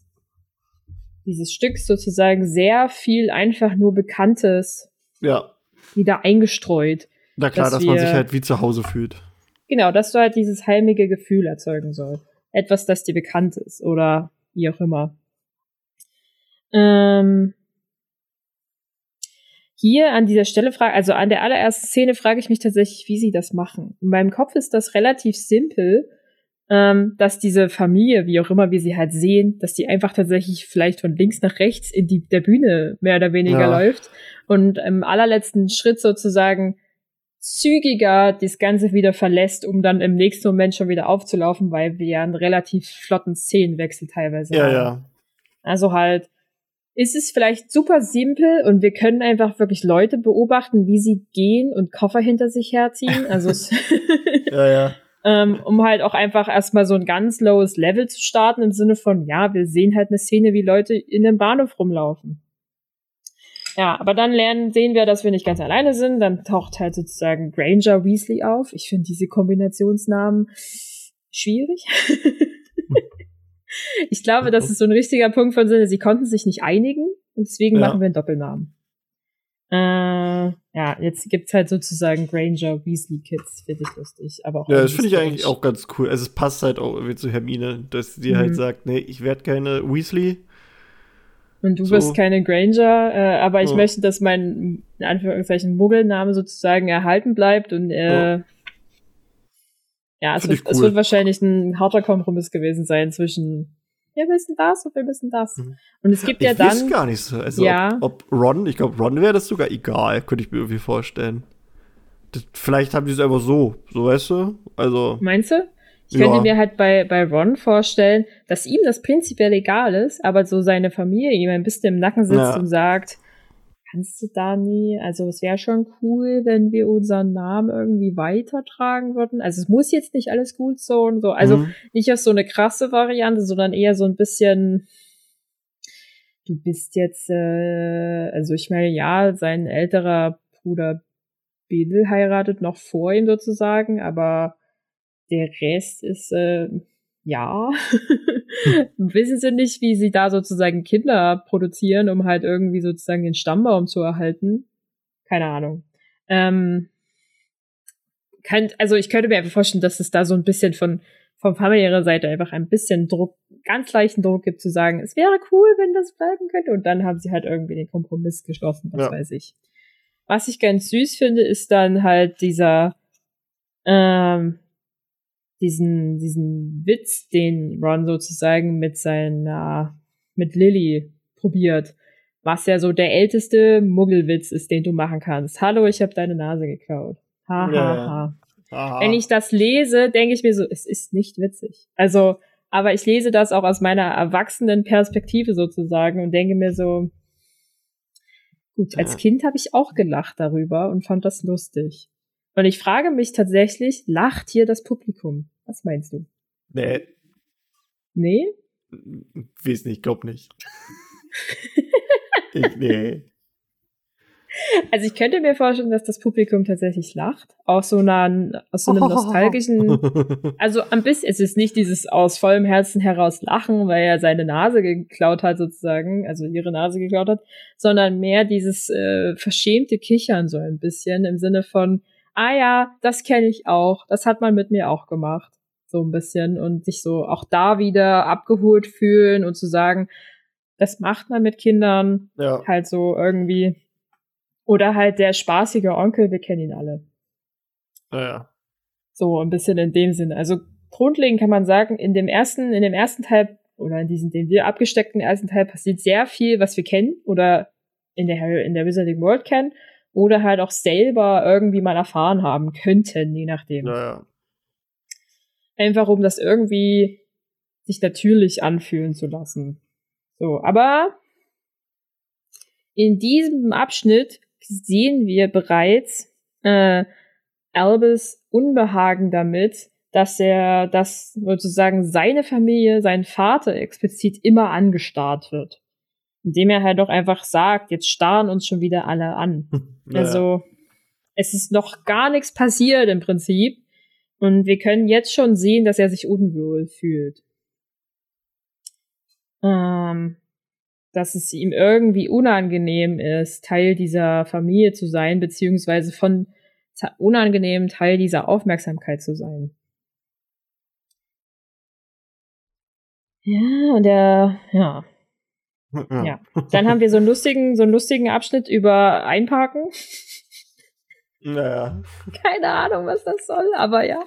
B: dieses Stücks sozusagen sehr viel einfach nur Bekanntes
A: ja.
B: wieder eingestreut.
A: Na klar, dass, dass man sich halt wie zu Hause fühlt.
B: Genau, dass du halt dieses heimige Gefühl erzeugen soll. Etwas, das dir bekannt ist oder wie auch immer. Ähm, hier an dieser Stelle frage, also an der allerersten Szene frage ich mich tatsächlich, wie sie das machen. In meinem Kopf ist das relativ simpel, ähm, dass diese Familie, wie auch immer wir sie halt sehen, dass die einfach tatsächlich vielleicht von links nach rechts in die der Bühne mehr oder weniger ja. läuft und im allerletzten Schritt sozusagen zügiger das Ganze wieder verlässt, um dann im nächsten Moment schon wieder aufzulaufen, weil wir ja einen relativ flotten Szenenwechsel teilweise
A: ja,
B: haben.
A: Ja.
B: Also halt, ist es vielleicht super simpel und wir können einfach wirklich Leute beobachten, wie sie gehen und Koffer hinter sich herziehen. Also
A: ja, ja
B: ähm, um halt auch einfach erstmal so ein ganz lowes Level zu starten im Sinne von, ja, wir sehen halt eine Szene, wie Leute in dem Bahnhof rumlaufen. Ja, aber dann lernen, sehen wir, dass wir nicht ganz alleine sind. Dann taucht halt sozusagen Granger Weasley auf. Ich finde diese Kombinationsnamen schwierig. ich glaube, das ist so ein richtiger Punkt von Sinne. Sie konnten sich nicht einigen und deswegen ja. machen wir einen Doppelnamen. Äh, ja, jetzt gibt's halt sozusagen Granger Weasley Kids, finde ich lustig. Aber auch
A: ja, das finde ich eigentlich auch ganz cool. Also es passt halt auch irgendwie zu Hermine, dass sie halt mhm. halt sagt, nee, ich werde keine Weasley.
B: Und du so. bist keine Granger, äh, aber ich ja. möchte, dass mein, in Anführungszeichen, Muggelname sozusagen erhalten bleibt und äh, ja. Ja, es, wird, cool. es wird wahrscheinlich ein harter Kompromiss gewesen sein zwischen wir wissen das und wir wissen das. Mhm. Und es gibt
A: ich
B: ja dann.
A: Ich gar nicht so. Also, ja. ob, ob Ron, ich glaube, Ron wäre das sogar egal, könnte ich mir irgendwie vorstellen. Das, vielleicht haben die es einfach so, so weißt du? Also.
B: Meinst du? Ich ja. könnte mir halt bei, bei Ron vorstellen, dass ihm das prinzipiell egal ist, aber so seine Familie ihm ein bisschen im Nacken sitzt ja. und sagt, kannst du da nie, also es wäre schon cool, wenn wir unseren Namen irgendwie weitertragen würden. Also es muss jetzt nicht alles gut so und so. Also mhm. nicht auf so eine krasse Variante, sondern eher so ein bisschen, du bist jetzt, äh, also ich meine, ja, sein älterer Bruder Bill heiratet noch vor ihm sozusagen, aber der Rest ist, äh, ja. Wissen sie nicht, wie sie da sozusagen Kinder produzieren, um halt irgendwie sozusagen den Stammbaum zu erhalten? Keine Ahnung. Ähm, kann, also ich könnte mir einfach vorstellen, dass es da so ein bisschen von von familiärer Seite einfach ein bisschen Druck, ganz leichten Druck gibt zu sagen, es wäre cool, wenn das bleiben könnte. Und dann haben sie halt irgendwie den Kompromiss geschlossen, was ja. weiß ich. Was ich ganz süß finde, ist dann halt dieser ähm, diesen, diesen Witz, den Ron sozusagen mit seiner, mit Lily probiert, was ja so der älteste Muggelwitz ist, den du machen kannst. Hallo, ich habe deine Nase geklaut. Ha, ha, ha. Aha. Wenn ich das lese, denke ich mir so, es ist nicht witzig. Also, aber ich lese das auch aus meiner erwachsenen Perspektive sozusagen und denke mir so, gut, als Kind habe ich auch gelacht darüber und fand das lustig. Und ich frage mich tatsächlich, lacht hier das Publikum? Was meinst du?
A: Nee.
B: Nee?
A: Weiß nicht, glaub nicht. ich, nee.
B: Also ich könnte mir vorstellen, dass das Publikum tatsächlich lacht. Aus so einer, aus so einem nostalgischen, also ein bisschen, es ist nicht dieses aus vollem Herzen heraus Lachen, weil er seine Nase geklaut hat sozusagen, also ihre Nase geklaut hat, sondern mehr dieses äh, verschämte Kichern so ein bisschen im Sinne von, ah ja, das kenne ich auch, das hat man mit mir auch gemacht. So ein bisschen und sich so auch da wieder abgeholt fühlen und zu sagen, das macht man mit Kindern
A: ja.
B: halt so irgendwie. Oder halt der spaßige Onkel, wir kennen ihn alle.
A: Ja.
B: So ein bisschen in dem Sinne. Also grundlegend kann man sagen, in dem ersten, in dem ersten Teil oder in diesem, den wir abgesteckten ersten Teil passiert sehr viel, was wir kennen oder in der, in der Wizarding World kennen oder halt auch selber irgendwie mal erfahren haben könnten, je nachdem.
A: Naja.
B: Einfach um das irgendwie sich natürlich anfühlen zu lassen. So, aber in diesem Abschnitt sehen wir bereits äh, Albus Unbehagen damit, dass er, dass sozusagen seine Familie, sein Vater explizit immer angestarrt wird. Indem er halt doch einfach sagt, jetzt starren uns schon wieder alle an. Ja. Also, es ist noch gar nichts passiert im Prinzip. Und wir können jetzt schon sehen, dass er sich unwohl fühlt. Ähm, dass es ihm irgendwie unangenehm ist, Teil dieser Familie zu sein, beziehungsweise von unangenehm Teil dieser Aufmerksamkeit zu sein. Ja, und der, ja. ja. Ja. Dann haben wir so einen lustigen, so einen lustigen Abschnitt über Einparken.
A: Naja.
B: Keine Ahnung, was das soll, aber ja.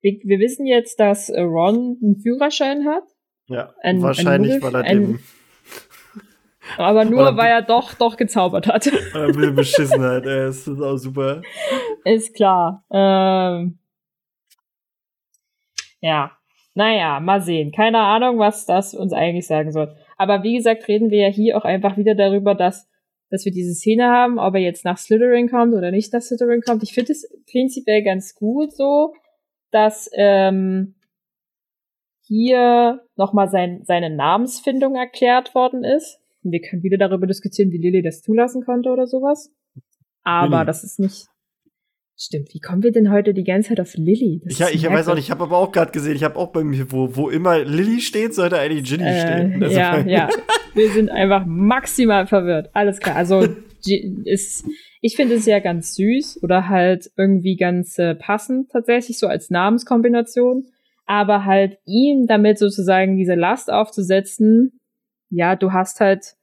B: Wir, wir wissen jetzt, dass Ron einen Führerschein hat.
A: Ja, ein, wahrscheinlich, ein weil er dem.
B: Aber nur, weil er doch, doch gezaubert hat.
A: Er will beschissen hat, ey, ist auch super.
B: Ist klar. Ähm, ja. Naja, mal sehen. Keine Ahnung, was das uns eigentlich sagen soll. Aber wie gesagt, reden wir ja hier auch einfach wieder darüber, dass, dass wir diese Szene haben, ob er jetzt nach Slytherin kommt oder nicht nach Slytherin kommt. Ich finde es prinzipiell ganz gut so, dass ähm, hier nochmal sein, seine Namensfindung erklärt worden ist. Und wir können wieder darüber diskutieren, wie Lilly das zulassen konnte oder sowas. Aber Lilly. das ist nicht. Stimmt, wie kommen wir denn heute die ganze Zeit auf Lilly?
A: Ja, ich, ich weiß auch nicht, ich habe aber auch gerade gesehen, ich habe auch bei mir, wo, wo immer Lilly steht, sollte eigentlich Ginny äh, stehen.
B: Also ja, ja. Wir sind einfach maximal verwirrt. Alles klar. Also ist, ich finde es ja ganz süß oder halt irgendwie ganz äh, passend tatsächlich, so als Namenskombination aber halt ihm damit sozusagen diese Last aufzusetzen, ja, du hast halt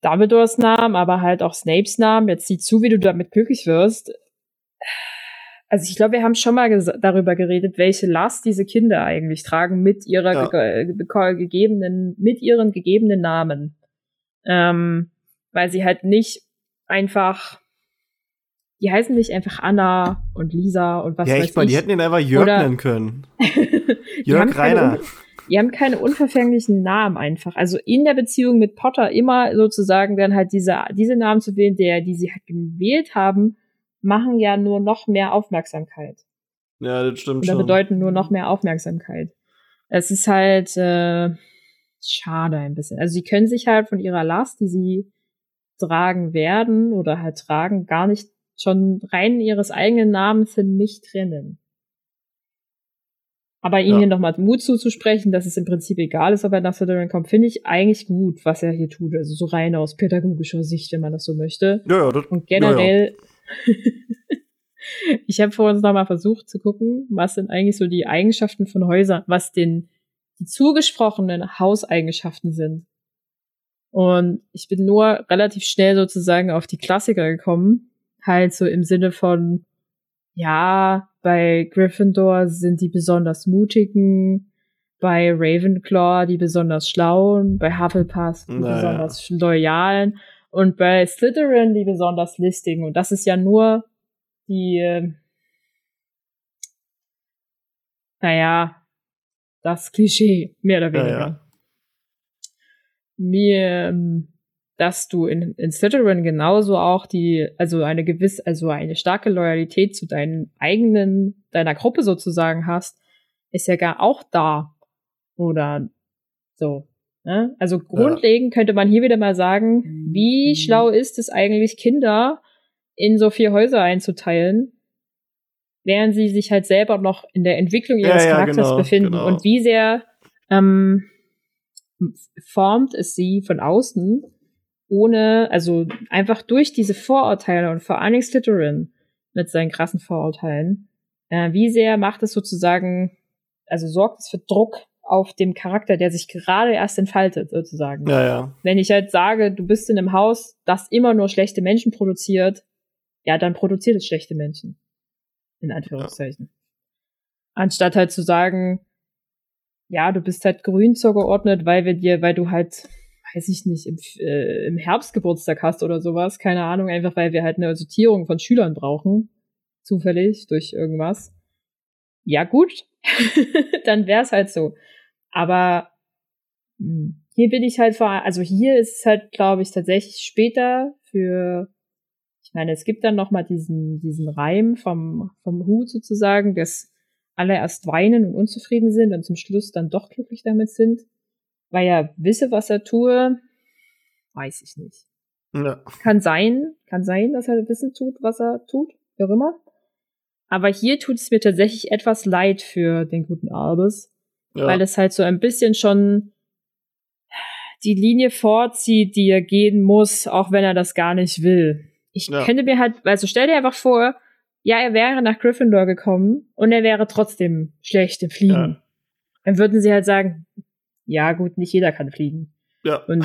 B: Dumbledores Namen, aber halt auch Snapes Namen, jetzt sieh zu, wie du damit glücklich wirst. Also ich glaube, wir haben schon mal darüber geredet, welche Last diese Kinder eigentlich tragen mit ihrer ja. ge gegebenen, mit ihren gegebenen Namen. Ähm, weil sie halt nicht einfach die heißen nicht einfach Anna und Lisa und was ja, weiß ich. Ja,
A: die hätten ihn einfach Jörg Oder nennen können. Jörg Reiner.
B: Die haben keine unverfänglichen Namen einfach. Also in der Beziehung mit Potter immer sozusagen dann halt diese, diese Namen zu wählen, der, die sie halt gewählt haben, machen ja nur noch mehr Aufmerksamkeit.
A: Ja, das stimmt
B: Oder
A: schon.
B: bedeuten nur noch mehr Aufmerksamkeit. Es ist halt äh, schade ein bisschen. Also sie können sich halt von ihrer Last, die sie tragen werden oder halt tragen, gar nicht schon rein ihres eigenen Namens hin nicht trennen. Aber ihm ja. hier nochmal Mut zuzusprechen, dass es im Prinzip egal ist, ob er nach Slytherin kommt, finde ich eigentlich gut, was er hier tut. Also so rein aus pädagogischer Sicht, wenn man das so möchte.
A: Ja, ja, das,
B: Und generell, ja, ja. ich habe vor uns nochmal versucht zu gucken, was sind eigentlich so die Eigenschaften von Häusern, was den die zugesprochenen Hauseigenschaften sind. Und ich bin nur relativ schnell sozusagen auf die Klassiker gekommen, halt so im Sinne von, ja, bei Gryffindor sind die besonders mutigen, bei Ravenclaw die besonders schlauen, bei Hufflepuff die naja. besonders loyalen und bei Slytherin die besonders listigen. Und das ist ja nur die, äh, naja, das Klischee, mehr oder weniger. Ja, ja. Mir, ähm, dass du in, in Slytherin genauso auch die, also eine gewiss, also eine starke Loyalität zu deinen eigenen, deiner Gruppe sozusagen hast, ist ja gar auch da. Oder so. Ne? Also grundlegend könnte man hier wieder mal sagen, wie mhm. schlau ist es eigentlich, Kinder in so vier Häuser einzuteilen, während sie sich halt selber noch in der Entwicklung ihres ja, ja, Charakters genau, befinden genau. und wie sehr ähm, formt es sie von außen ohne, also einfach durch diese Vorurteile und vor allen Dingen Slytherin mit seinen krassen Vorurteilen, äh, wie sehr macht es sozusagen, also sorgt es für Druck auf dem Charakter, der sich gerade erst entfaltet, sozusagen.
A: Ja, ja.
B: Wenn ich halt sage, du bist in einem Haus, das immer nur schlechte Menschen produziert, ja, dann produziert es schlechte Menschen. In Anführungszeichen. Ja. Anstatt halt zu sagen, ja, du bist halt grün zugeordnet, weil wir dir, weil du halt weiß ich nicht, im, äh, im Herbst Geburtstag hast oder sowas. Keine Ahnung, einfach weil wir halt eine Sortierung von Schülern brauchen. Zufällig, durch irgendwas. Ja, gut. Dann wär's halt so. Aber hm, hier bin ich halt vor, also hier ist es halt, glaube ich, tatsächlich später für, ich meine, es gibt dann noch mal diesen, diesen Reim vom, vom Hut sozusagen, dass alle erst weinen und unzufrieden sind und zum Schluss dann doch glücklich damit sind, weil er wisse, was er tue, weiß ich nicht. Ja. Kann sein, kann sein, dass er wissen tut, was er tut, wie auch immer. Aber hier tut es mir tatsächlich etwas leid für den guten Albus, ja. weil es halt so ein bisschen schon die Linie vorzieht, die er gehen muss, auch wenn er das gar nicht will. Ich ja. könnte mir halt, also stell dir einfach vor, ja, er wäre nach Gryffindor gekommen und er wäre trotzdem schlecht im Fliegen. Ja. Dann würden sie halt sagen, ja gut, nicht jeder kann fliegen. Ja. Und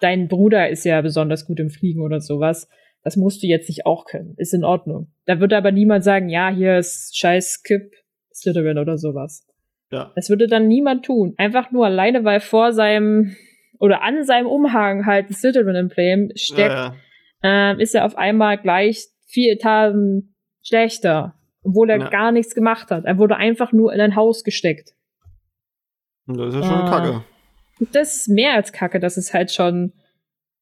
B: dein Bruder ist ja besonders gut im Fliegen oder sowas. Das musst du jetzt nicht auch können. Ist in Ordnung. Da würde aber niemand sagen, ja, hier ist scheiß Kip Slytherin oder sowas. Ja. Das würde dann niemand tun. Einfach nur alleine, weil vor seinem oder an seinem Umhang halt ein Slytherin-Emblem steckt, ja, ja. Ähm, ist er auf einmal gleich vier Etagen schlechter, obwohl er ja. gar nichts gemacht hat. Er wurde einfach nur in ein Haus gesteckt.
A: Das ist ja schon äh, Kacke.
B: Das ist mehr als Kacke, das ist halt schon,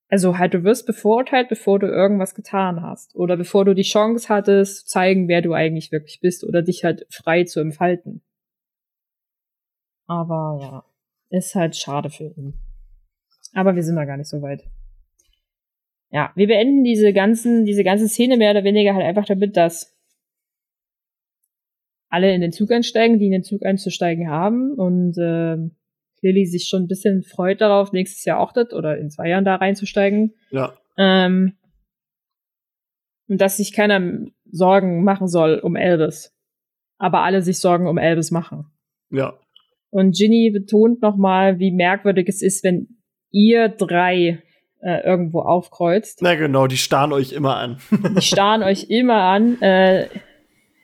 B: also halt, du wirst bevorteilt, bevor du irgendwas getan hast. Oder bevor du die Chance hattest, zu zeigen, wer du eigentlich wirklich bist oder dich halt frei zu entfalten. Aber ja, ist halt schade für ihn. Aber wir sind da gar nicht so weit. Ja, wir beenden diese ganzen, diese ganze Szene mehr oder weniger halt einfach damit, dass alle in den Zug einsteigen, die in den Zug einzusteigen haben und äh, Lilly sich schon ein bisschen freut darauf, nächstes Jahr auch das oder in zwei Jahren da reinzusteigen.
A: Ja.
B: Ähm, und dass sich keiner Sorgen machen soll um Elvis. Aber alle sich Sorgen um Elvis machen.
A: Ja.
B: Und Ginny betont nochmal, wie merkwürdig es ist, wenn ihr drei äh, irgendwo aufkreuzt.
A: Na genau, die starren euch immer an.
B: die starren euch immer an. Äh,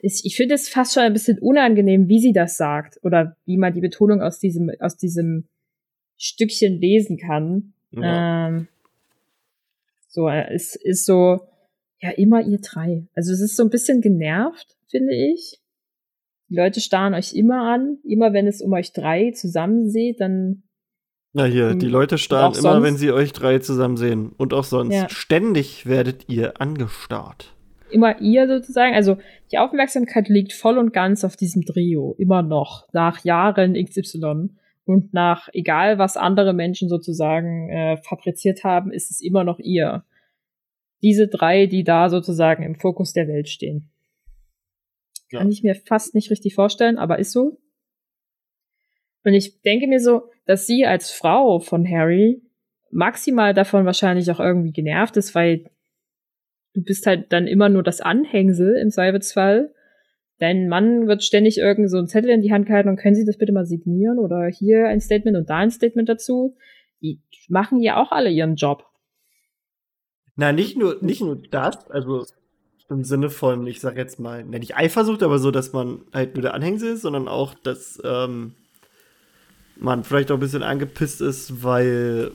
B: ich, ich finde es fast schon ein bisschen unangenehm, wie sie das sagt oder wie man die Betonung aus diesem aus diesem Stückchen lesen kann. Ja. Ähm, so, äh, es ist so, ja, immer ihr drei. Also es ist so ein bisschen genervt, finde ich. Die Leute starren euch immer an. Immer wenn es um euch drei zusammen seht, dann
A: ja, hier, die Leute starren immer, wenn sie euch drei zusammen sehen. Und auch sonst. Ja. Ständig werdet ihr angestarrt.
B: Immer ihr sozusagen. Also die Aufmerksamkeit liegt voll und ganz auf diesem Trio. Immer noch. Nach Jahren XY. Und nach egal, was andere Menschen sozusagen äh, fabriziert haben, ist es immer noch ihr. Diese drei, die da sozusagen im Fokus der Welt stehen. Ja. Kann ich mir fast nicht richtig vorstellen, aber ist so. Und ich denke mir so, dass sie als Frau von Harry maximal davon wahrscheinlich auch irgendwie genervt ist, weil du bist halt dann immer nur das Anhängsel im Zweifelsfall. Dein Mann wird ständig irgend so ein Zettel in die Hand gehalten und können Sie das bitte mal signieren oder hier ein Statement und da ein Statement dazu. Die machen ja auch alle ihren Job.
A: Na, nicht nur, nicht nur das, also im Sinne von, ich sag jetzt mal, nicht Eifersucht, aber so, dass man halt nur der Anhängsel ist, sondern auch, dass ähm, man vielleicht auch ein bisschen angepisst ist, weil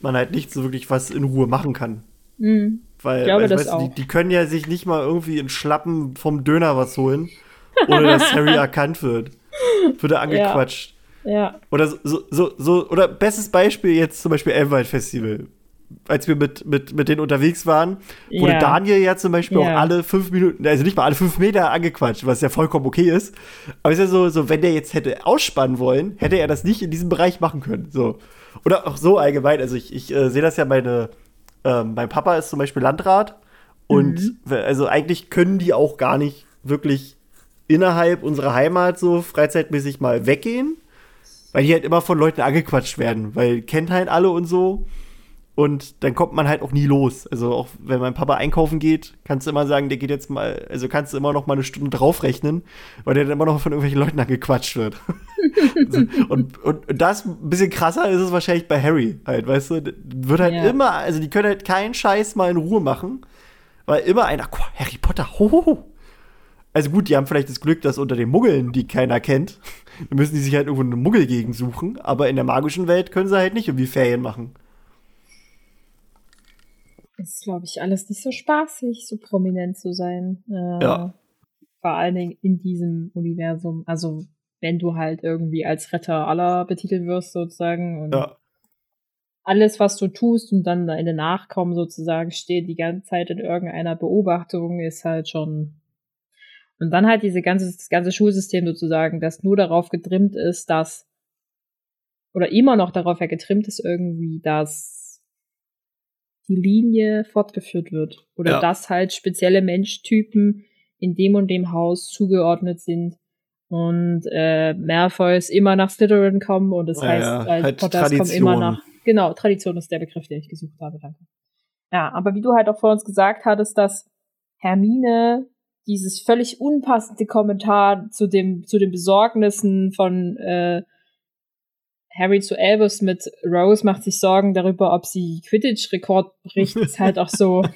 A: man halt nicht so wirklich was in Ruhe machen kann.
B: Mhm.
A: Weil, ich glaube, weil das weißt, auch. Die, die, können ja sich nicht mal irgendwie in Schlappen vom Döner was holen, ohne dass Harry erkannt wird. Wird er angequatscht.
B: Ja. ja.
A: Oder so, so, so, oder bestes Beispiel jetzt zum Beispiel Elmwald Festival als wir mit, mit, mit denen unterwegs waren, wurde ja. Daniel ja zum Beispiel ja. auch alle fünf Minuten, also nicht mal alle fünf Meter angequatscht, was ja vollkommen okay ist. Aber es ist ja so, so, wenn der jetzt hätte ausspannen wollen, hätte er das nicht in diesem Bereich machen können. So. Oder auch so allgemein. Also ich, ich äh, sehe das ja, meine, äh, mein Papa ist zum Beispiel Landrat und mhm. also eigentlich können die auch gar nicht wirklich innerhalb unserer Heimat so freizeitmäßig mal weggehen, weil die halt immer von Leuten angequatscht werden, weil kennt halt alle und so. Und dann kommt man halt auch nie los. Also auch wenn mein Papa einkaufen geht, kannst du immer sagen, der geht jetzt mal, also kannst du immer noch mal eine Stunde draufrechnen, weil der dann immer noch von irgendwelchen Leuten angequatscht wird. und, und, und das ein bisschen krasser ist es wahrscheinlich bei Harry halt, weißt du, wird halt ja. immer, also die können halt keinen Scheiß mal in Ruhe machen, weil immer einer, oh, Harry Potter, hohoho. Also gut, die haben vielleicht das Glück, dass unter den Muggeln die keiner kennt, dann müssen die sich halt irgendwo eine Muggelgegend suchen, aber in der magischen Welt können sie halt nicht irgendwie Ferien machen
B: ist, glaube ich, alles nicht so spaßig, so prominent zu sein.
A: Äh, ja.
B: Vor allen Dingen in diesem Universum. Also, wenn du halt irgendwie als Retter aller betitelt wirst, sozusagen. Und
A: ja.
B: alles, was du tust und dann in den Nachkommen sozusagen steht, die ganze Zeit in irgendeiner Beobachtung, ist halt schon. Und dann halt diese ganze, das ganze Schulsystem sozusagen, das nur darauf getrimmt ist, dass, oder immer noch darauf ja getrimmt ist irgendwie, dass die Linie fortgeführt wird. Oder ja. dass halt spezielle Menschtypen in dem und dem Haus zugeordnet sind. Und äh, Malfoys immer nach Slytherin kommen und das ja, heißt, ja. Halt Potters kommen immer nach Genau, Tradition ist der Begriff, den ich gesucht habe, danke. Ja, aber wie du halt auch vor uns gesagt hattest, dass Hermine dieses völlig unpassende Kommentar zu dem, zu den Besorgnissen von äh, Harry zu Albus mit Rose macht sich Sorgen darüber, ob sie Quidditch-Rekord bricht, ist halt auch so.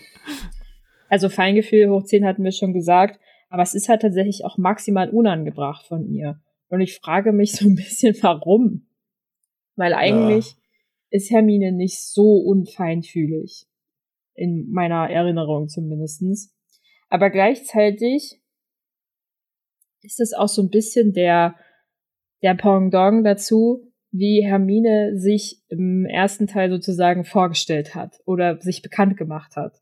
B: Also Feingefühl hoch 10 hatten wir schon gesagt, aber es ist halt tatsächlich auch maximal unangebracht von ihr. Und ich frage mich so ein bisschen, warum. Weil eigentlich ja ist Hermine nicht so unfeinfühlig. In meiner Erinnerung zumindestens. Aber gleichzeitig ist es auch so ein bisschen der, der Pendant dazu, wie Hermine sich im ersten Teil sozusagen vorgestellt hat oder sich bekannt gemacht hat.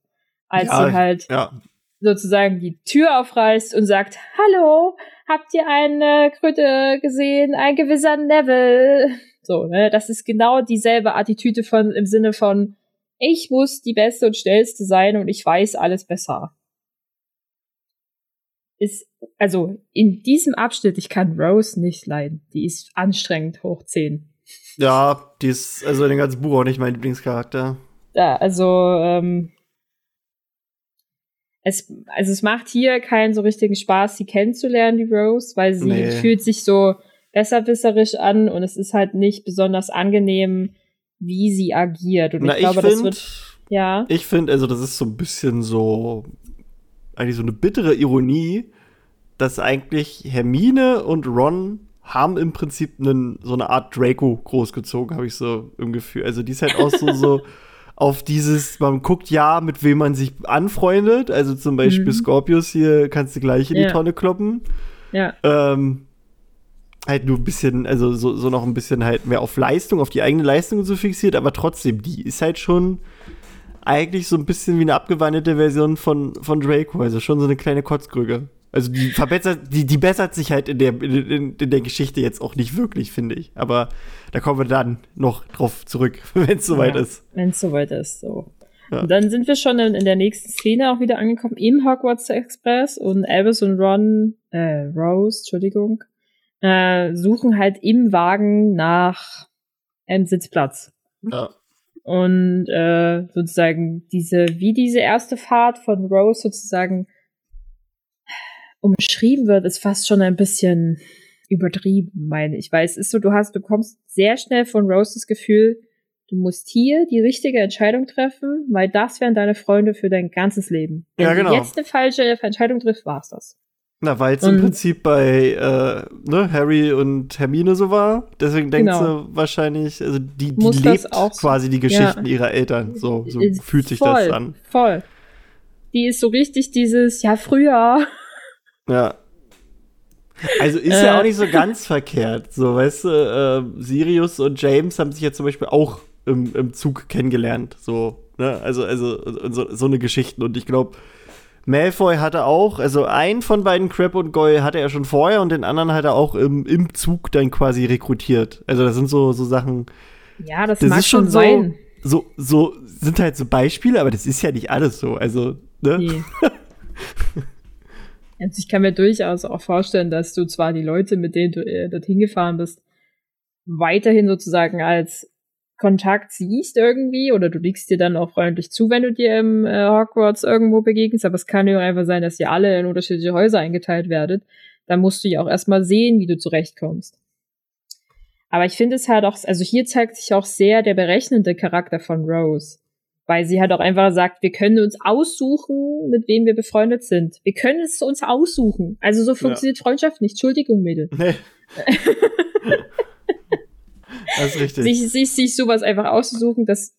B: Als ja, sie halt ja. sozusagen die Tür aufreißt und sagt, Hallo, habt ihr eine Kröte gesehen? Ein gewisser Neville. So, ne? Das ist genau dieselbe Attitüde von im Sinne von ich muss die beste und schnellste sein und ich weiß alles besser. Ist also in diesem Abschnitt, ich kann Rose nicht leiden. Die ist anstrengend hoch 10.
A: Ja, die ist also in dem ganzen Buch auch nicht mein Lieblingscharakter.
B: Ja, also ähm, es, also es macht hier keinen so richtigen Spaß, sie kennenzulernen, die Rose, weil sie nee. fühlt sich so besserwisserisch an und es ist halt nicht besonders angenehm, wie sie agiert. Und
A: Na, ich glaube, ich find, das wird. Ja. Ich finde, also, das ist so ein bisschen so. Eigentlich so eine bittere Ironie, dass eigentlich Hermine und Ron haben im Prinzip einen, so eine Art Draco großgezogen, habe ich so im Gefühl. Also, die ist halt auch so, so auf dieses, man guckt ja, mit wem man sich anfreundet. Also zum Beispiel mhm. Scorpius hier kannst du gleich in ja. die Tonne kloppen.
B: Ja.
A: Ähm, halt nur ein bisschen, also so, so noch ein bisschen halt mehr auf Leistung, auf die eigene Leistung so fixiert, aber trotzdem, die ist halt schon eigentlich so ein bisschen wie eine abgewandelte Version von, von Draco, also schon so eine kleine Kotzkrüge. Also die verbessert, die, die bessert sich halt in der, in, in der Geschichte jetzt auch nicht wirklich, finde ich. Aber da kommen wir dann noch drauf zurück, wenn es soweit ja, ist.
B: Wenn es soweit ist, so. Ja. Und dann sind wir schon in, in, der nächsten Szene auch wieder angekommen im Hogwarts Express und Albus und Ron, äh, Rose, Entschuldigung, äh, suchen halt im Wagen nach einem Sitzplatz.
A: Ja.
B: Und äh, sozusagen diese, wie diese erste Fahrt von Rose sozusagen umschrieben wird, ist fast schon ein bisschen übertrieben, meine ich. Weil es ist so, du hast, bekommst sehr schnell von Rose das Gefühl, du musst hier die richtige Entscheidung treffen, weil das wären deine Freunde für dein ganzes Leben. Wenn ja, genau. du jetzt eine falsche Entscheidung triffst, war's das.
A: Na, weil es im Prinzip bei äh, ne, Harry und Hermine so war. Deswegen denkst genau. du wahrscheinlich, also die, die lebt quasi die Geschichten ja. ihrer Eltern. So, so fühlt sich
B: voll,
A: das an.
B: Voll. Die ist so richtig dieses, ja, früher.
A: Ja. Also ist äh. ja auch nicht so ganz verkehrt. So, weißt du, äh, Sirius und James haben sich ja zum Beispiel auch im, im Zug kennengelernt. So, ne? Also, also so, so eine Geschichte. Und ich glaube, Malfoy hatte auch, also einen von beiden Crab und Goy hatte er schon vorher und den anderen hat er auch im, im Zug dann quasi rekrutiert. Also das sind so, so Sachen.
B: Ja, das, das mag ist schon so, sein.
A: So, so sind halt so Beispiele, aber das ist ja nicht alles so. Also, ne? Nee.
B: also ich kann mir durchaus auch vorstellen, dass du zwar die Leute, mit denen du äh, dorthin gefahren bist, weiterhin sozusagen als Kontakt siehst irgendwie oder du liegst dir dann auch freundlich zu, wenn du dir im äh, Hogwarts irgendwo begegnest, aber es kann ja auch einfach sein, dass ihr alle in unterschiedliche Häuser eingeteilt werdet. Dann musst du ja auch erstmal sehen, wie du zurechtkommst. Aber ich finde es halt auch, also hier zeigt sich auch sehr der berechnende Charakter von Rose. Weil sie halt auch einfach sagt, wir können uns aussuchen, mit wem wir befreundet sind. Wir können es uns aussuchen. Also so funktioniert ja. Freundschaft nicht. Entschuldigung, Mädel. Nee.
A: Das ist richtig.
B: Sich, sich, sich sowas einfach auszusuchen, das,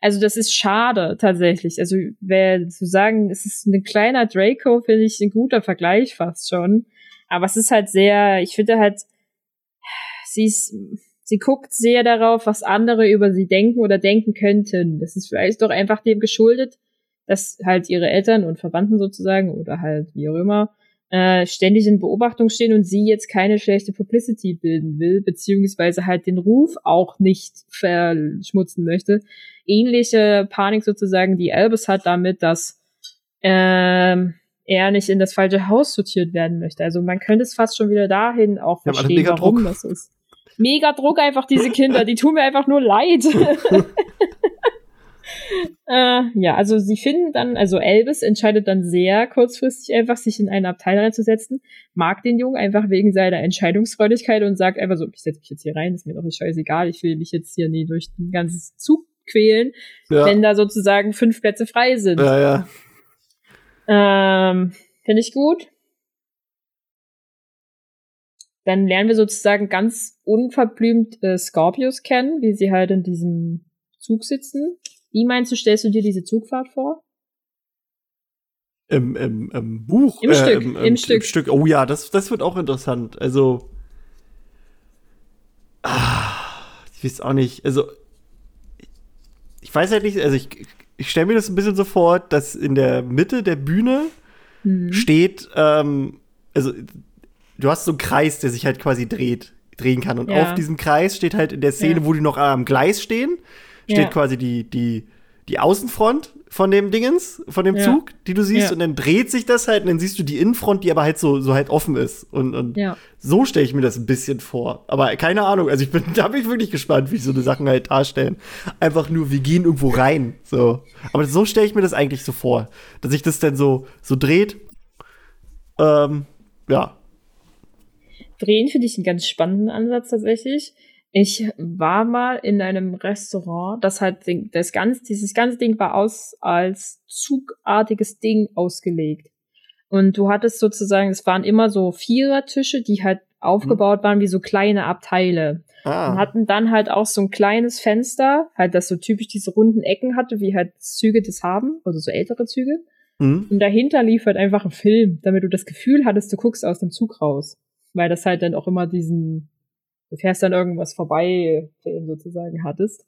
B: also das ist schade tatsächlich. Also wer zu sagen, es ist ein kleiner Draco, finde ich ein guter Vergleich fast schon. Aber es ist halt sehr, ich finde halt, sie ist, Sie guckt sehr darauf, was andere über sie denken oder denken könnten. Das ist vielleicht doch einfach dem geschuldet, dass halt ihre Eltern und Verwandten sozusagen oder halt wie auch immer äh, ständig in Beobachtung stehen und sie jetzt keine schlechte Publicity bilden will, beziehungsweise halt den Ruf auch nicht verschmutzen möchte. Ähnliche Panik sozusagen, die Albus hat damit, dass ähm, er nicht in das falsche Haus sortiert werden möchte. Also man könnte es fast schon wieder dahin auch verstehen, warum Druck. das ist. Mega Druck einfach, diese Kinder, die tun mir einfach nur leid. äh, ja, also sie finden dann, also Elvis entscheidet dann sehr kurzfristig einfach, sich in einen Abteil reinzusetzen, mag den Jungen einfach wegen seiner Entscheidungsfreudigkeit und sagt einfach so, ich setze mich jetzt hier rein, ist mir doch nicht scheißegal, ich will mich jetzt hier nie durch den ganzen Zug quälen, ja. wenn da sozusagen fünf Plätze frei sind.
A: Ja, ja.
B: Ähm, Finde ich gut. Dann lernen wir sozusagen ganz unverblümt äh, Scorpius kennen, wie sie halt in diesem Zug sitzen. Wie meinst du, stellst du dir diese Zugfahrt vor?
A: Im, im, im Buch.
B: Im, äh, Stück, im, im, Stück. Im
A: Stück. Oh ja, das, das wird auch interessant. Also. Ah, ich weiß auch nicht. Also. Ich weiß halt nicht, also ich, ich stelle mir das ein bisschen so vor, dass in der Mitte der Bühne mhm. steht, ähm, also du hast so einen Kreis, der sich halt quasi dreht, drehen kann. Und ja. auf diesem Kreis steht halt in der Szene, ja. wo die noch am Gleis stehen, steht ja. quasi die, die, die Außenfront von dem Dingens, von dem ja. Zug, die du siehst, ja. und dann dreht sich das halt und dann siehst du die Innenfront, die aber halt so, so halt offen ist. Und, und ja. so stelle ich mir das ein bisschen vor. Aber keine Ahnung, also ich bin, da bin ich wirklich gespannt, wie so eine Sachen halt darstellen. Einfach nur, wir gehen irgendwo rein. So. Aber so stelle ich mir das eigentlich so vor. Dass sich das dann so, so dreht. Ähm, ja.
B: Drehen finde ich einen ganz spannenden Ansatz tatsächlich. Ich war mal in einem Restaurant, das halt das ganz, dieses ganze Ding war aus als zugartiges Ding ausgelegt. Und du hattest sozusagen, es waren immer so Vierertische, die halt aufgebaut waren wie so kleine Abteile. Ah. Und hatten dann halt auch so ein kleines Fenster, halt das so typisch diese runden Ecken hatte, wie halt Züge das haben, also so ältere Züge. Mhm. Und dahinter lief halt einfach ein Film, damit du das Gefühl hattest, du guckst aus dem Zug raus. Weil das halt dann auch immer diesen du fährst dann irgendwas vorbei, Film sozusagen hattest.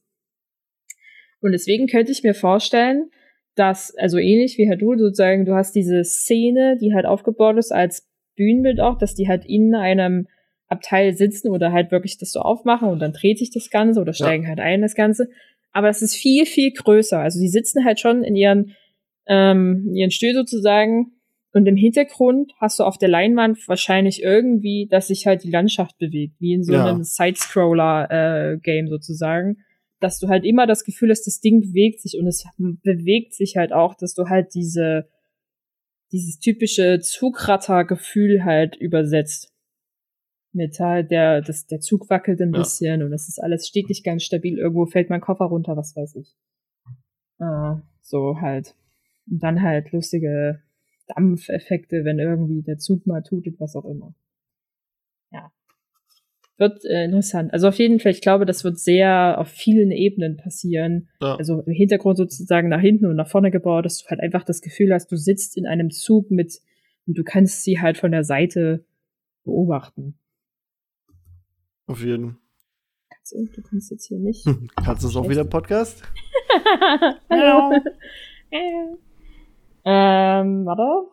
B: Und deswegen könnte ich mir vorstellen, dass, also ähnlich wie Herr Du, sozusagen, du hast diese Szene, die halt aufgebaut ist als Bühnenbild auch, dass die halt in einem Abteil sitzen oder halt wirklich das so aufmachen und dann dreht sich das Ganze oder steigen ja. halt ein das Ganze. Aber es ist viel, viel größer. Also die sitzen halt schon in ihren, ähm, ihren Stühl sozusagen und im Hintergrund hast du auf der Leinwand wahrscheinlich irgendwie, dass sich halt die Landschaft bewegt, wie in so ja. einem Sidescroller-Game äh, sozusagen. Dass du halt immer das Gefühl hast, das Ding bewegt sich und es bewegt sich halt auch, dass du halt diese, dieses typische Zugratter-Gefühl halt übersetzt. Mit halt der, das, der Zug wackelt ein ja. bisschen und das ist alles steht nicht ganz stabil. Irgendwo fällt mein Koffer runter, was weiß ich. Äh, so halt. Und dann halt lustige Dampfeffekte, wenn irgendwie der Zug mal tutet, was auch immer. Ja. Wird äh, interessant. Also auf jeden Fall, ich glaube, das wird sehr auf vielen Ebenen passieren. Ja. Also im Hintergrund sozusagen nach hinten und nach vorne gebaut, dass du halt einfach das Gefühl hast, du sitzt in einem Zug mit und du kannst sie halt von der Seite beobachten.
A: Auf jeden.
B: Du, du kannst jetzt hier nicht.
A: kannst du es auch wieder Podcast?
B: Hallo. Ähm, warte.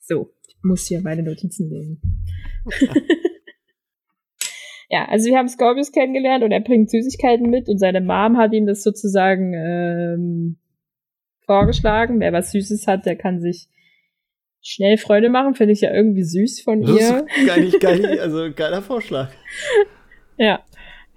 B: So, ich muss hier meine Notizen lesen. ja, also wir haben Scorpius kennengelernt und er bringt Süßigkeiten mit und seine Mom hat ihm das sozusagen ähm, vorgeschlagen. Wer was Süßes hat, der kann sich schnell Freude machen. Finde ich ja irgendwie süß von das ihr.
A: Ist geil, geil, also geiler Vorschlag.
B: ja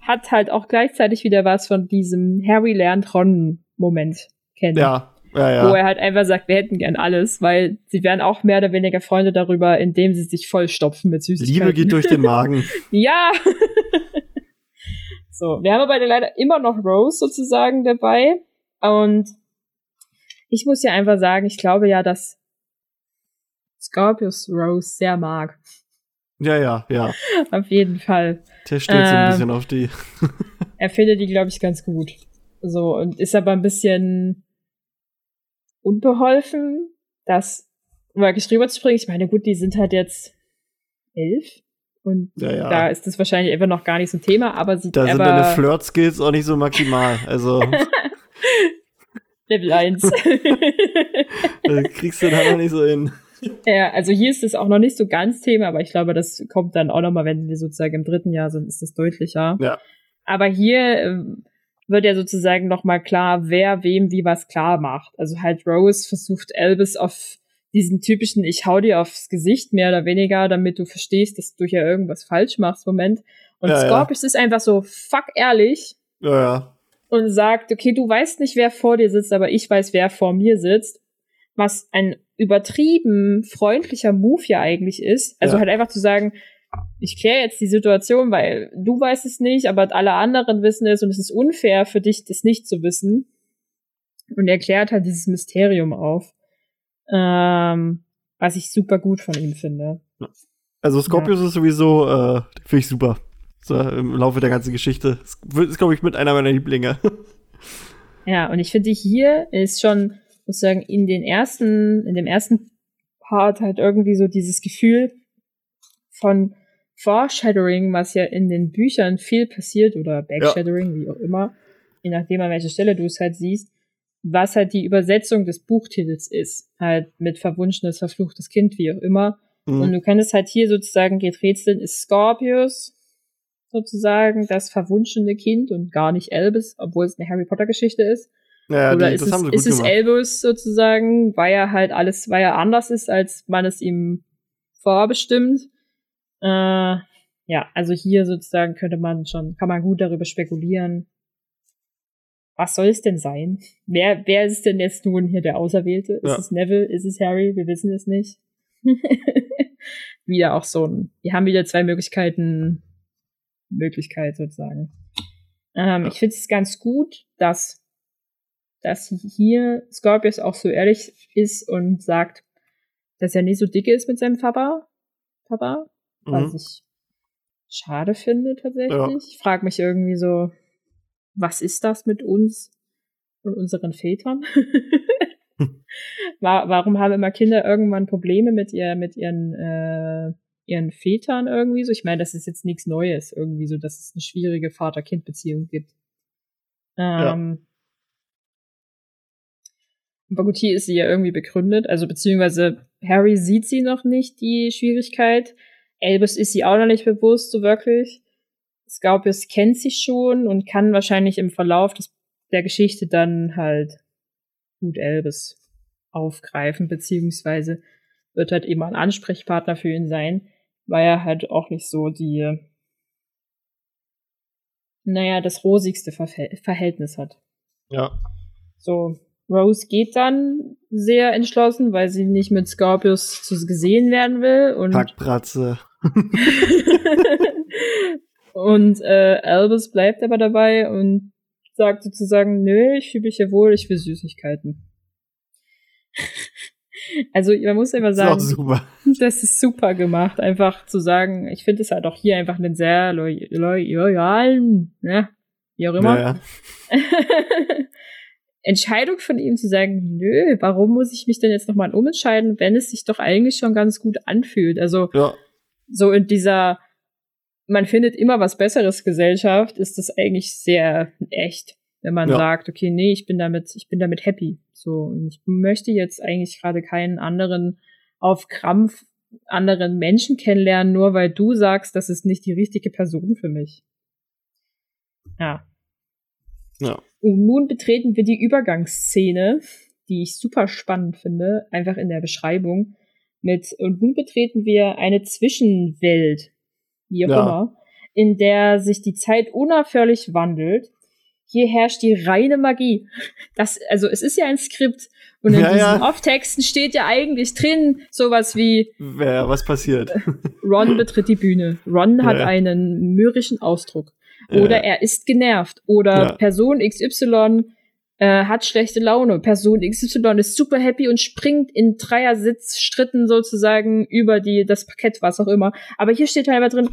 B: hat halt auch gleichzeitig wieder was von diesem Harry lernt Ron-Moment kennen.
A: Ja, ja, ja.
B: Wo er halt einfach sagt, wir hätten gern alles, weil sie wären auch mehr oder weniger Freunde darüber, indem sie sich vollstopfen mit Süßigkeiten.
A: Liebe geht durch den Magen.
B: ja. so, wir haben aber leider immer noch Rose sozusagen dabei. Und ich muss ja einfach sagen, ich glaube ja, dass Scorpius Rose sehr mag.
A: Ja, ja, ja.
B: auf jeden Fall.
A: Der steht ähm, so ein bisschen auf die.
B: er findet die, glaube ich, ganz gut. So, und ist aber ein bisschen unbeholfen, das zu bringen. Ich meine, gut, die sind halt jetzt elf. Und ja, ja. da ist das wahrscheinlich einfach noch gar nicht so ein Thema, aber sie.
A: Da sind deine Flirt-Skills auch nicht so maximal. Also.
B: Level 1.
A: das kriegst du da noch nicht so hin.
B: Ja, also hier ist es auch noch nicht so ganz Thema, aber ich glaube, das kommt dann auch nochmal, wenn wir sozusagen im dritten Jahr sind, ist das deutlicher.
A: Ja.
B: Aber hier äh, wird ja sozusagen nochmal klar, wer wem wie was klar macht. Also halt Rose versucht Elvis auf diesen typischen Ich hau dir aufs Gesicht mehr oder weniger, damit du verstehst, dass du hier irgendwas falsch machst, Moment. Und ja, Scorpius ja. ist einfach so fuck ehrlich.
A: Ja, ja.
B: Und sagt, okay, du weißt nicht, wer vor dir sitzt, aber ich weiß, wer vor mir sitzt. Was ein übertrieben freundlicher Move ja eigentlich ist. Also ja. halt einfach zu sagen, ich kläre jetzt die Situation, weil du weißt es nicht, aber alle anderen wissen es und es ist unfair für dich, das nicht zu wissen. Und er klärt halt dieses Mysterium auf. Ähm, was ich super gut von ihm finde.
A: Also Scorpius ja. ist sowieso, äh, finde ich super. So, Im Laufe der ganzen Geschichte. Ist, ist glaube ich, mit einer meiner Lieblinge.
B: ja, und ich finde hier ist schon sozusagen in den ersten, in dem ersten Part halt irgendwie so dieses Gefühl von Foreshadowing, was ja in den Büchern viel passiert, oder Backshadowing, ja. wie auch immer, je nachdem an welcher Stelle du es halt siehst, was halt die Übersetzung des Buchtitels ist, halt mit verwunschenes, verfluchtes Kind, wie auch immer. Mhm. Und du kannst halt hier sozusagen geht rätseln, ist Scorpius sozusagen das verwunschene Kind und gar nicht Albus, obwohl es eine Harry Potter Geschichte ist.
A: Ja,
B: Oder
A: die,
B: ist, es, ist es Albus sozusagen, weil er halt alles, weil er anders ist, als man es ihm vorbestimmt. Äh, ja, also hier sozusagen könnte man schon, kann man gut darüber spekulieren. Was soll es denn sein? Wer, wer ist denn jetzt nun hier der Auserwählte? Ist ja. es Neville? Ist es Harry? Wir wissen es nicht. wieder auch so ein, wir haben wieder zwei Möglichkeiten, Möglichkeit sozusagen. Ähm, ja. Ich finde es ganz gut, dass dass hier Scorpius auch so ehrlich ist und sagt, dass er nicht so dicke ist mit seinem Papa. Papa. Mhm. Was ich schade finde tatsächlich. Ja. Ich frage mich irgendwie so, was ist das mit uns und unseren Vätern? Warum haben immer Kinder irgendwann Probleme mit ihr, mit ihren, äh, ihren Vätern irgendwie so? Ich meine, das ist jetzt nichts Neues irgendwie so, dass es eine schwierige Vater-Kind-Beziehung gibt. Ähm, ja. Hier ist sie ja irgendwie begründet. Also beziehungsweise Harry sieht sie noch nicht, die Schwierigkeit. Albus ist sie auch noch nicht bewusst, so wirklich. Scorpius kennt sie schon und kann wahrscheinlich im Verlauf des, der Geschichte dann halt gut Albus aufgreifen, beziehungsweise wird halt eben ein Ansprechpartner für ihn sein, weil er halt auch nicht so die, naja, das rosigste Verhältnis hat.
A: Ja.
B: So, Rose geht dann sehr entschlossen, weil sie nicht mit Scorpius zu gesehen werden will. Und
A: Packbratze.
B: und äh, Albus bleibt aber dabei und sagt sozusagen, nö, ich fühle mich ja wohl, ich will Süßigkeiten. also man muss immer sagen,
A: das ist, super.
B: das ist super gemacht, einfach zu sagen, ich finde es halt auch hier einfach einen sehr loyalen, ne, wie auch immer. Ja, ja. Entscheidung von ihm zu sagen, nö, warum muss ich mich denn jetzt nochmal umentscheiden, wenn es sich doch eigentlich schon ganz gut anfühlt? Also
A: ja.
B: so in dieser man findet immer was Besseres Gesellschaft, ist das eigentlich sehr echt, wenn man ja. sagt, okay, nee, ich bin damit, ich bin damit happy. So, und ich möchte jetzt eigentlich gerade keinen anderen auf Krampf anderen Menschen kennenlernen, nur weil du sagst, das ist nicht die richtige Person für mich. Ja.
A: Ja.
B: Und nun betreten wir die Übergangsszene, die ich super spannend finde, einfach in der Beschreibung. Mit, und nun betreten wir eine Zwischenwelt, wie auch ja. immer, in der sich die Zeit unaufhörlich wandelt. Hier herrscht die reine Magie. Das, also es ist ja ein Skript und in ja, diesen ja. Off-Texten steht ja eigentlich drin sowas wie
A: Wer, was passiert?
B: Ron betritt die Bühne. Ron hat ja. einen mürrischen Ausdruck. Oder er ist genervt. Oder ja. Person XY äh, hat schlechte Laune. Person XY ist super happy und springt in Dreier-Sitzstritten sozusagen über die, das Parkett, was auch immer. Aber hier steht halt drin,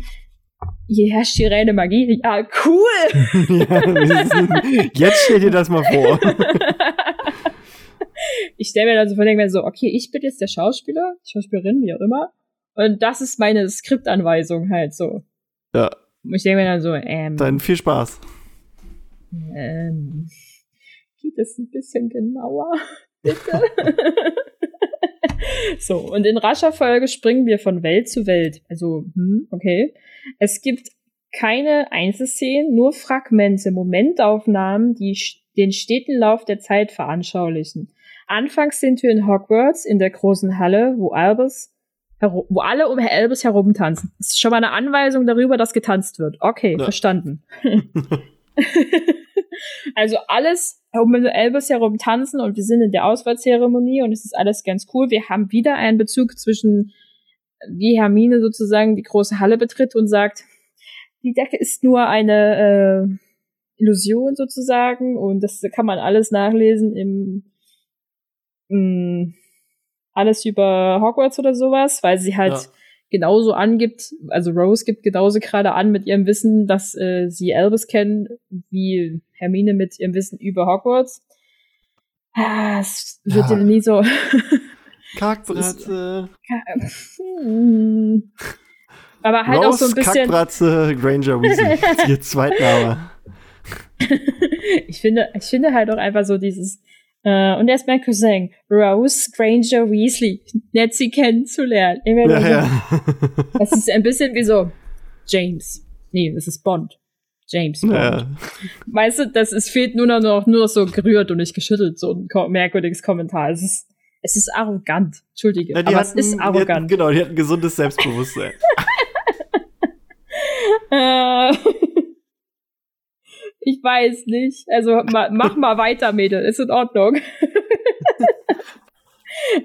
B: hier herrscht die reine Magie. Ja, cool!
A: ja, jetzt stell dir das mal vor.
B: ich stelle mir dann so vor, denke mir so, okay, ich bin jetzt der Schauspieler, Schauspielerin, wie auch immer. Und das ist meine Skriptanweisung halt so.
A: Ja.
B: Und ich denke mir dann so, ähm.
A: Dann viel Spaß.
B: Ähm, geht es ein bisschen genauer, bitte? so, und in rascher Folge springen wir von Welt zu Welt. Also, hm, okay. Es gibt keine Einzelszenen, nur Fragmente, Momentaufnahmen, die den steten Lauf der Zeit veranschaulichen. Anfangs sind wir in Hogwarts in der großen Halle, wo Albus wo alle um Albus herumtanzen. Das ist schon mal eine Anweisung darüber, dass getanzt wird. Okay, ja. verstanden. also alles um Albus herum tanzen und wir sind in der Auswahlzeremonie und es ist alles ganz cool. Wir haben wieder einen Bezug zwischen, wie Hermine sozusagen die große Halle betritt und sagt, die Decke ist nur eine äh, Illusion sozusagen und das kann man alles nachlesen im mh, mm, alles über Hogwarts oder sowas, weil sie halt ja. genauso angibt, also Rose gibt genauso gerade an mit ihrem Wissen, dass äh, sie Albus kennen, wie Hermine mit ihrem Wissen über Hogwarts. Ah, es wird ja nie so.
A: Kackbratze.
B: Aber halt
A: Rose,
B: auch so ein bisschen.
A: Kackbratze, Granger Weasley. ihr Zweitname.
B: ich finde, ich finde halt auch einfach so dieses, äh, und er ist mein Cousin, Rose Granger Weasley, nett sie kennenzulernen. Ja, ja. Es ist ein bisschen wie so, James. Nee, das ist Bond. James Bond. Ja. Weißt du, das ist, fehlt nur noch, nur noch so gerührt und nicht geschüttelt, so ein merkwürdiges Kommentar. Es ist, es ist arrogant. Entschuldige, ja, aber hatten, es ist arrogant.
A: Die hatten, genau, die hatten gesundes Selbstbewusstsein.
B: äh, ich weiß nicht. Also ma, mach mal weiter, Mädel. Ist in Ordnung.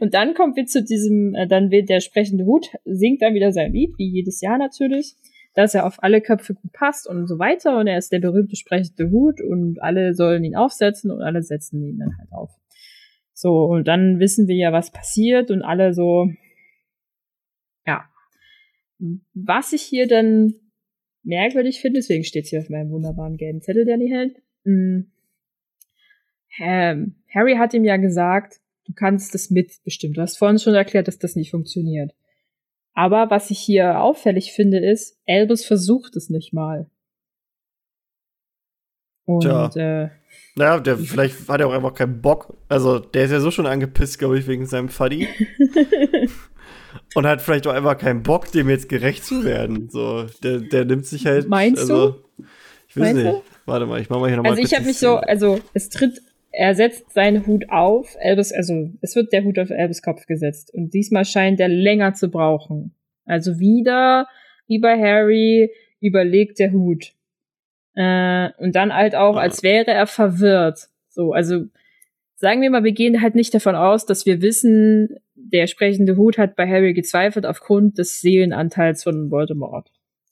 B: Und dann kommt wir zu diesem, äh, dann wird der sprechende Hut, singt dann wieder sein Lied, wie jedes Jahr natürlich, dass er auf alle Köpfe gut passt und so weiter. Und er ist der berühmte sprechende Hut und alle sollen ihn aufsetzen und alle setzen ihn dann halt auf. So, und dann wissen wir ja, was passiert und alle so, ja. Was ich hier dann merkwürdig finde, deswegen steht es hier auf meinem wunderbaren gelben Zettel, der die hält. Mhm. Ähm, Harry hat ihm ja gesagt, du kannst das mitbestimmen. Du hast vorhin schon erklärt, dass das nicht funktioniert. Aber was ich hier auffällig finde, ist, Albus versucht es nicht mal.
A: Und, Tja. äh, naja, der, vielleicht hat er auch einfach keinen Bock. Also, der ist ja so schon angepisst, glaube ich, wegen seinem Fuddy. und hat vielleicht auch einfach keinen Bock, dem jetzt gerecht zu werden. So, der, der nimmt sich halt.
B: Meinst also,
A: du? Ich weiß Meinst nicht. Du? Warte mal, ich mach mal hier nochmal.
B: Also ich habe mich so, also es tritt, er setzt seinen Hut auf, Elvis, also es wird der Hut auf Elvis Kopf gesetzt und diesmal scheint er länger zu brauchen. Also wieder, wie bei Harry, überlegt der Hut. Äh, und dann halt auch, als wäre er verwirrt. So, also sagen wir mal, wir gehen halt nicht davon aus, dass wir wissen, der sprechende Hut hat bei Harry gezweifelt aufgrund des Seelenanteils von Voldemort.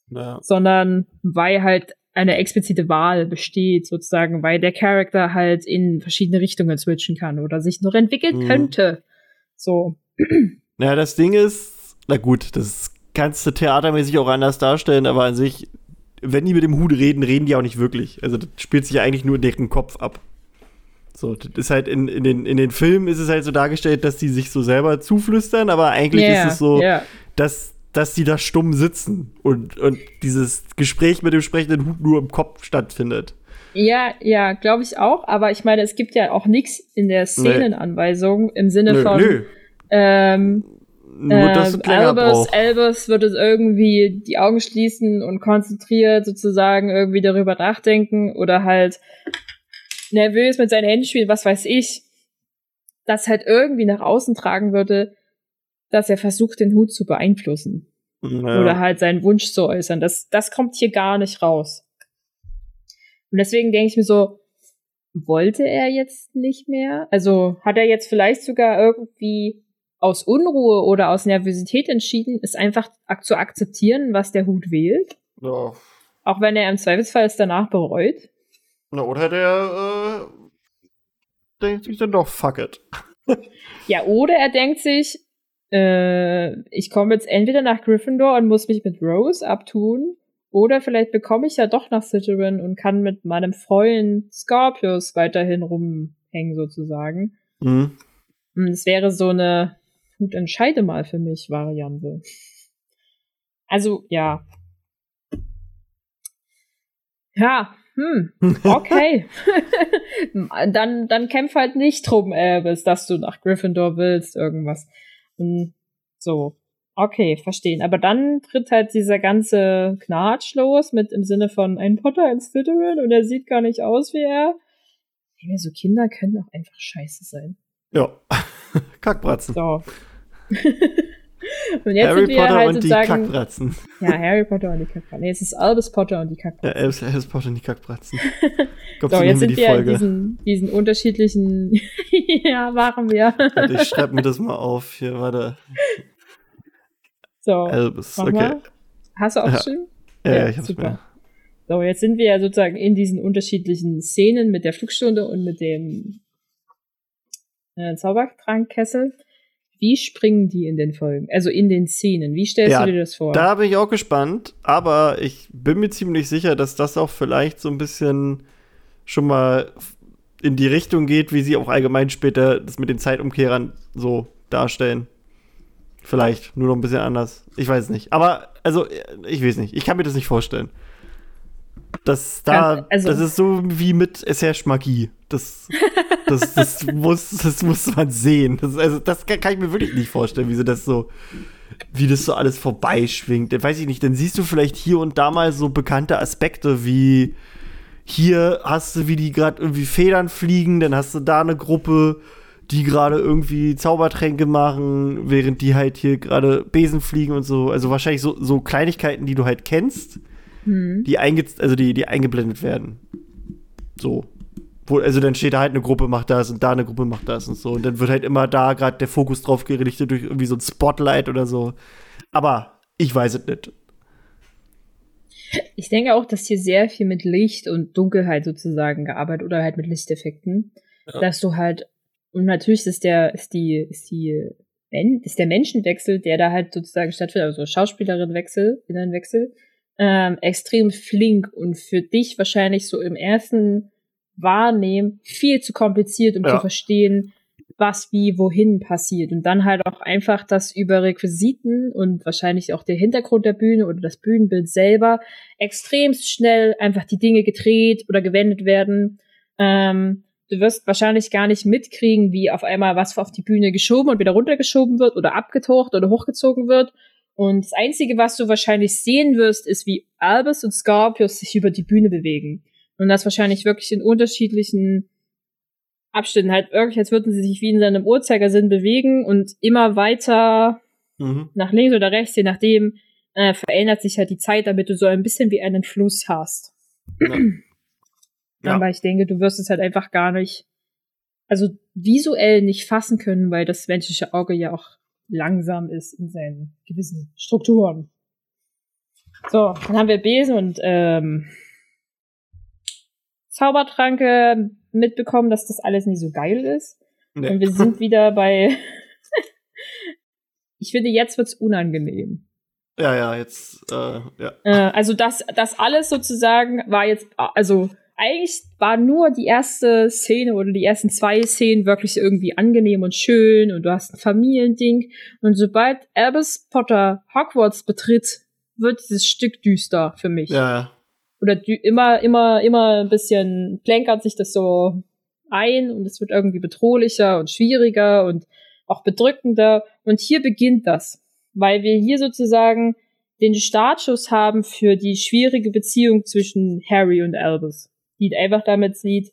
B: Ja. Sondern weil halt eine explizite Wahl besteht, sozusagen, weil der Charakter halt in verschiedene Richtungen switchen kann oder sich noch entwickeln mhm. könnte. So.
A: Naja, das Ding ist, na gut, das kannst du theatermäßig auch anders darstellen, aber an sich, wenn die mit dem Hut reden, reden die auch nicht wirklich. Also das spielt sich ja eigentlich nur in deren Kopf ab. So, das ist halt in, in, den, in den Filmen ist es halt so dargestellt, dass die sich so selber zuflüstern, aber eigentlich yeah, ist es so, yeah. dass, dass die da stumm sitzen und, und dieses Gespräch mit dem sprechenden Hut nur im Kopf stattfindet.
B: Ja, ja, glaube ich auch, aber ich meine, es gibt ja auch nichts in der Szenenanweisung im Sinne nö, von nö. Ähm, nur, dass du ähm, Albus, Albus würde irgendwie die Augen schließen und konzentriert sozusagen irgendwie darüber nachdenken oder halt nervös mit seinen Händen spielen, was weiß ich, das halt irgendwie nach außen tragen würde, dass er versucht, den Hut zu beeinflussen. Ja. Oder halt seinen Wunsch zu äußern. Das, das kommt hier gar nicht raus. Und deswegen denke ich mir so, wollte er jetzt nicht mehr? Also hat er jetzt vielleicht sogar irgendwie aus Unruhe oder aus Nervosität entschieden, es einfach zu akzeptieren, was der Hut wählt? Ja. Auch wenn er im Zweifelsfall es danach bereut?
A: Na, oder der äh, denkt sich dann doch, fuck it.
B: ja, oder er denkt sich, äh, ich komme jetzt entweder nach Gryffindor und muss mich mit Rose abtun, oder vielleicht bekomme ich ja doch nach Slytherin und kann mit meinem Freund Scorpius weiterhin rumhängen, sozusagen. Mhm. Es wäre so eine gut entscheide mal für mich Variante. Also, ja. Ja, hm, okay. dann, dann kämpf halt nicht drum, Albus, dass du nach Gryffindor willst, irgendwas. Hm, so. Okay, verstehen. Aber dann tritt halt dieser ganze Knatsch los mit im Sinne von ein Potter, ein Slytherin und er sieht gar nicht aus wie er. Ich so Kinder können auch einfach scheiße sein.
A: Ja. Kackbratzen.
B: So.
A: Und jetzt Harry sind wir Potter halt und die Kackbratzen.
B: Ja, Harry Potter und die Kackbratzen. Nee, es ist Albus Potter und die Kackbratzen.
A: Ja, Albus, Albus Potter und die Kackbratzen.
B: Glaub, so, jetzt sind wir in diesen, diesen unterschiedlichen. ja, machen wir.
A: Warte, ich schreibe mir das mal auf. Hier, warte.
B: So.
A: Albus, okay. Mal.
B: Hast du auch Ja,
A: ja, ja ich hab's super. Mir.
B: So, jetzt sind wir ja sozusagen in diesen unterschiedlichen Szenen mit der Flugstunde und mit dem äh, Zaubertrankkessel. Wie springen die in den Folgen? Also in den Szenen. Wie stellst ja, du dir das vor?
A: Da bin ich auch gespannt, aber ich bin mir ziemlich sicher, dass das auch vielleicht so ein bisschen schon mal in die Richtung geht, wie sie auch allgemein später das mit den Zeitumkehrern so darstellen. Vielleicht, nur noch ein bisschen anders. Ich weiß nicht. Aber, also, ich weiß nicht. Ich kann mir das nicht vorstellen. Das, da, also, das ist so wie mit Es herrscht Magie. Das, das, das, muss, das muss man sehen. Das, also, das kann, kann, ich mir wirklich nicht vorstellen, wie sie das so, wie das so alles vorbeischwingt. Weiß ich nicht, dann siehst du vielleicht hier und da mal so bekannte Aspekte wie hier hast du, wie die gerade irgendwie Federn fliegen, dann hast du da eine Gruppe, die gerade irgendwie Zaubertränke machen, während die halt hier gerade Besen fliegen und so. Also wahrscheinlich so, so Kleinigkeiten, die du halt kennst, mhm. die, einge also die, die eingeblendet werden. So. Wo, also dann steht da halt eine Gruppe macht das und da eine Gruppe macht das und so. Und dann wird halt immer da gerade der Fokus drauf gerichtet durch irgendwie so ein Spotlight oder so. Aber ich weiß es nicht.
B: Ich denke auch, dass hier sehr viel mit Licht und Dunkelheit sozusagen gearbeitet oder halt mit Lichteffekten. Ja. Dass du halt und natürlich ist der, ist die, ist die, ist der Menschenwechsel, der da halt sozusagen stattfindet, also Schauspielerinwechsel, Innenwechsel, ähm, extrem flink und für dich wahrscheinlich so im ersten Wahrnehmen viel zu kompliziert, um ja. zu verstehen, was wie wohin passiert. Und dann halt auch einfach das über Requisiten und wahrscheinlich auch der Hintergrund der Bühne oder das Bühnenbild selber extremst schnell einfach die Dinge gedreht oder gewendet werden. Ähm, du wirst wahrscheinlich gar nicht mitkriegen, wie auf einmal was auf die Bühne geschoben und wieder runtergeschoben wird oder abgetaucht oder hochgezogen wird. Und das Einzige, was du wahrscheinlich sehen wirst, ist, wie Albus und Scorpius sich über die Bühne bewegen. Und das wahrscheinlich wirklich in unterschiedlichen Abschnitten. Halt wirklich, als würden sie sich wie in seinem Uhrzeigersinn bewegen und immer weiter mhm. nach links oder rechts, je nachdem, äh, verändert sich halt die Zeit, damit du so ein bisschen wie einen Fluss hast. Ja. Ja. Aber ich denke, du wirst es halt einfach gar nicht, also visuell nicht fassen können, weil das menschliche Auge ja auch langsam ist in seinen gewissen Strukturen. So, dann haben wir Besen und ähm, Zaubertranke mitbekommen, dass das alles nicht so geil ist. Nee. Und wir sind wieder bei. ich finde, jetzt wird's unangenehm.
A: Ja, ja, jetzt, äh, ja.
B: Äh, also das, das alles sozusagen war jetzt, also eigentlich war nur die erste Szene oder die ersten zwei Szenen wirklich irgendwie angenehm und schön und du hast ein Familiending. Und sobald Albus Potter Hogwarts betritt, wird dieses Stück düster für mich.
A: Ja.
B: Oder immer, immer, immer ein bisschen plänkert sich das so ein und es wird irgendwie bedrohlicher und schwieriger und auch bedrückender. Und hier beginnt das, weil wir hier sozusagen den Startschuss haben für die schwierige Beziehung zwischen Harry und Albus die einfach damit sieht,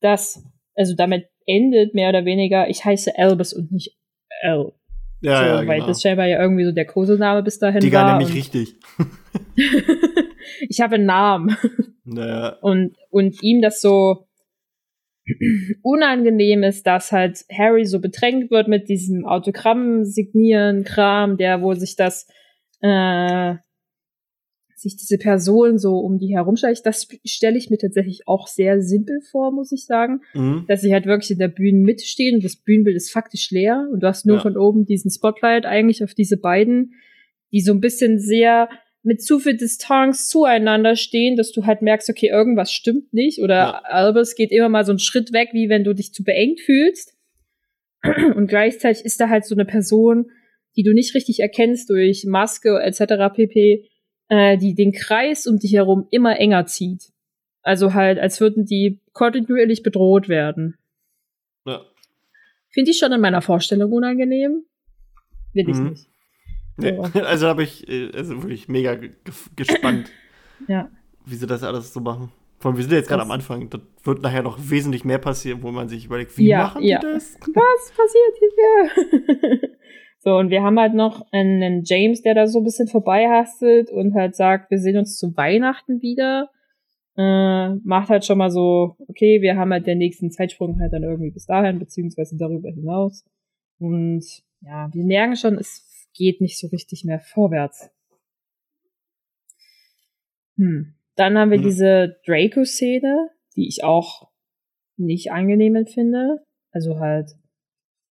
B: dass, also damit endet mehr oder weniger, ich heiße Albus und nicht L.
A: Ja, so,
B: ja, weil genau. das scheinbar ja irgendwie so der Kosename bis dahin
A: die
B: war.
A: Die nämlich richtig.
B: ich habe einen Namen.
A: Naja.
B: Und, und ihm das so unangenehm ist, dass halt Harry so bedrängt wird mit diesem Autogramm signieren Kram, der wo sich das äh, sich diese Person so um die herumschleicht, das stelle ich mir tatsächlich auch sehr simpel vor, muss ich sagen. Mhm. Dass sie halt wirklich in der Bühnenmitte stehen und das Bühnenbild ist faktisch leer und du hast nur ja. von oben diesen Spotlight eigentlich auf diese beiden, die so ein bisschen sehr mit zu viel Distanz zueinander stehen, dass du halt merkst, okay, irgendwas stimmt nicht oder ja. Albus geht immer mal so einen Schritt weg, wie wenn du dich zu beengt fühlst. Und gleichzeitig ist da halt so eine Person, die du nicht richtig erkennst durch Maske etc. pp, äh, die den Kreis um dich herum immer enger zieht. Also halt, als würden die kontinuierlich bedroht werden. Ja. Finde ich schon in meiner Vorstellung unangenehm. Will ich mhm. nicht.
A: Nee. So. Also habe ich, äh, also wirklich mega gespannt, ja. wie sie das alles so machen. Vor allem, wir sind jetzt gerade am Anfang. Da wird nachher noch wesentlich mehr passieren, wo man sich überlegt, wie ja, machen die ja. das?
B: Was passiert hier? so, und wir haben halt noch einen James, der da so ein bisschen vorbeihastet und halt sagt, wir sehen uns zu Weihnachten wieder. Äh, macht halt schon mal so, okay, wir haben halt den nächsten Zeitsprung halt dann irgendwie bis dahin, beziehungsweise darüber hinaus. Und ja, wir merken schon, es geht nicht so richtig mehr vorwärts. Hm. Dann haben wir hm. diese Draco-Szene, die ich auch nicht angenehm empfinde. Also halt,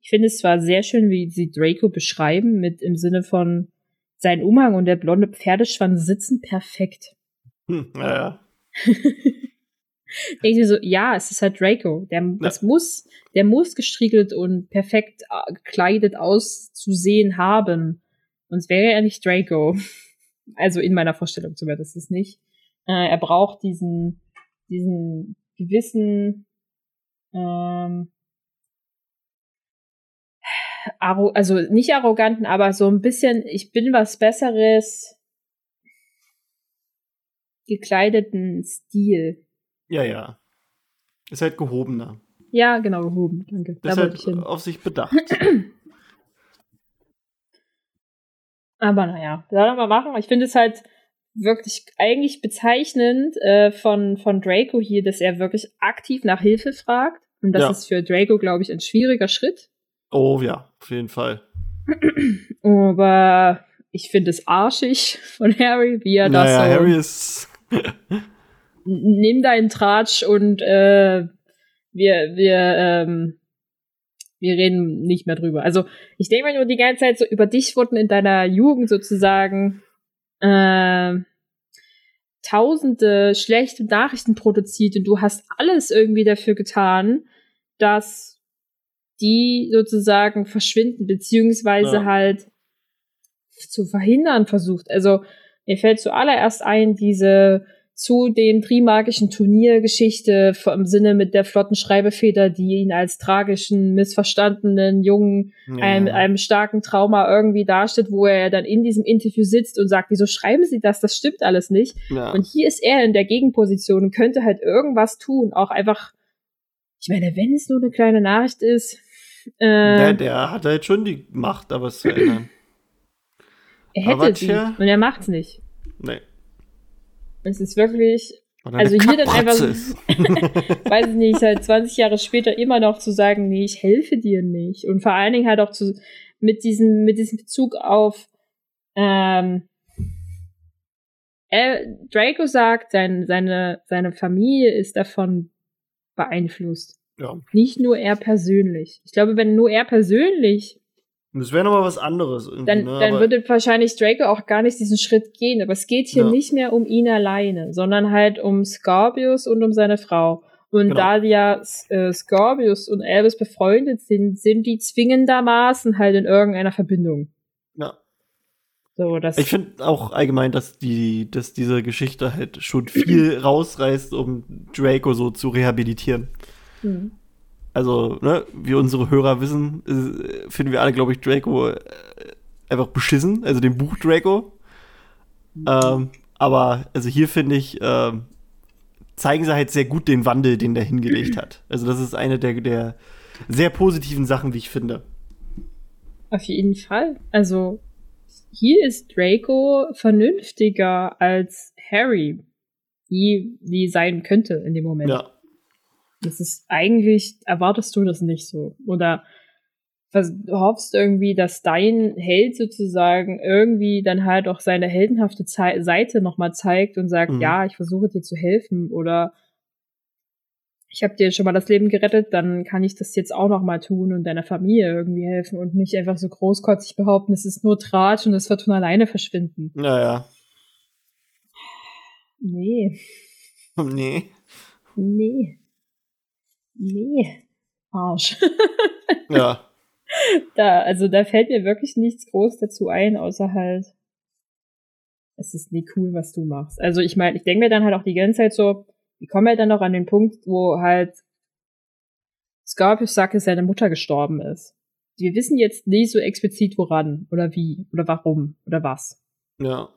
B: ich finde es zwar sehr schön, wie sie Draco beschreiben, mit im Sinne von sein Umhang und der blonde Pferdeschwanz sitzen perfekt.
A: Hm, ja, ja.
B: Denke ich so, ja, es ist halt Draco. Der, ja. das muss, der muss gestriegelt und perfekt äh, gekleidet auszusehen haben. Sonst wäre er nicht Draco. Also in meiner Vorstellung zumindest ist es nicht. Äh, er braucht diesen, diesen gewissen, ähm, also nicht arroganten, aber so ein bisschen, ich bin was Besseres gekleideten Stil.
A: Ja, ja. Ist halt gehobener.
B: Ja, genau, gehoben. Danke.
A: Das da ist halt auf sich bedacht.
B: Aber naja, soll mal machen. Ich finde es halt wirklich eigentlich bezeichnend äh, von, von Draco hier, dass er wirklich aktiv nach Hilfe fragt. Und das ja. ist für Draco, glaube ich, ein schwieriger Schritt.
A: Oh ja, auf jeden Fall.
B: Aber ich finde es arschig von Harry, wie er naja, das so. Harry ist. nimm deinen Tratsch und äh, wir, wir, ähm, wir reden nicht mehr drüber. Also ich denke mir nur die ganze Zeit so, über dich wurden in deiner Jugend sozusagen äh, tausende schlechte Nachrichten produziert und du hast alles irgendwie dafür getan, dass die sozusagen verschwinden, beziehungsweise ja. halt zu verhindern versucht. Also mir fällt zuallererst ein, diese zu dem Trimagischen Turniergeschichte im Sinne mit der flotten Schreibefeder, die ihn als tragischen, missverstandenen Jungen, ja. einem, einem starken Trauma irgendwie darstellt, wo er dann in diesem Interview sitzt und sagt, wieso schreiben Sie das? Das stimmt alles nicht. Ja. Und hier ist er in der Gegenposition und könnte halt irgendwas tun, auch einfach, ich meine, wenn es nur eine kleine Nachricht ist.
A: Äh, der, der hat halt schon die Macht, aber es zu ändern.
B: Er hätte aber sie und er macht's nicht.
A: Nee.
B: Es ist wirklich, also hier dann einfach, weiß ich nicht, halt 20 Jahre später immer noch zu sagen, nee, ich helfe dir nicht. Und vor allen Dingen halt auch zu, mit diesem, mit diesem Bezug auf, ähm, er, Draco sagt, sein, seine, seine Familie ist davon beeinflusst. Ja. Nicht nur er persönlich. Ich glaube, wenn nur er persönlich
A: das wäre nochmal was anderes.
B: Dann, ne? dann würde wahrscheinlich Draco auch gar nicht diesen Schritt gehen. Aber es geht hier ja. nicht mehr um ihn alleine, sondern halt um Scorpius und um seine Frau. Und genau. da ja äh, Scorpius und Elvis befreundet sind, sind die zwingendermaßen halt in irgendeiner Verbindung.
A: Ja.
B: So, das
A: ich finde auch allgemein, dass die, dass diese Geschichte halt schon viel rausreißt, um Draco so zu rehabilitieren. Mhm also, ne, wie unsere Hörer wissen, ist, finden wir alle, glaube ich, Draco äh, einfach beschissen, also den Buch Draco. Ähm, aber, also hier finde ich, ähm, zeigen sie halt sehr gut den Wandel, den der hingelegt hat. Also, das ist eine der, der sehr positiven Sachen, wie ich finde.
B: Auf jeden Fall. Also, hier ist Draco vernünftiger als Harry, wie, wie sein könnte in dem Moment. Ja. Das ist eigentlich, erwartest du das nicht so. Oder hoffst irgendwie, dass dein Held sozusagen irgendwie dann halt auch seine heldenhafte Ze Seite nochmal zeigt und sagt, mhm. ja, ich versuche dir zu helfen oder ich habe dir schon mal das Leben gerettet, dann kann ich das jetzt auch nochmal tun und deiner Familie irgendwie helfen und nicht einfach so großkotzig behaupten, es ist nur Tratsch und es wird von alleine verschwinden.
A: Naja.
B: Nee.
A: Nee.
B: Nee. Nee. Arsch.
A: ja.
B: da, also da fällt mir wirklich nichts groß dazu ein, außer halt, es ist nie cool, was du machst. Also ich meine, ich denke mir dann halt auch die ganze Zeit so, wie kommen wir dann noch an den Punkt, wo halt Scorpius sagt, dass seine Mutter gestorben ist. Wir wissen jetzt nicht so explizit woran oder wie oder warum oder was.
A: Ja.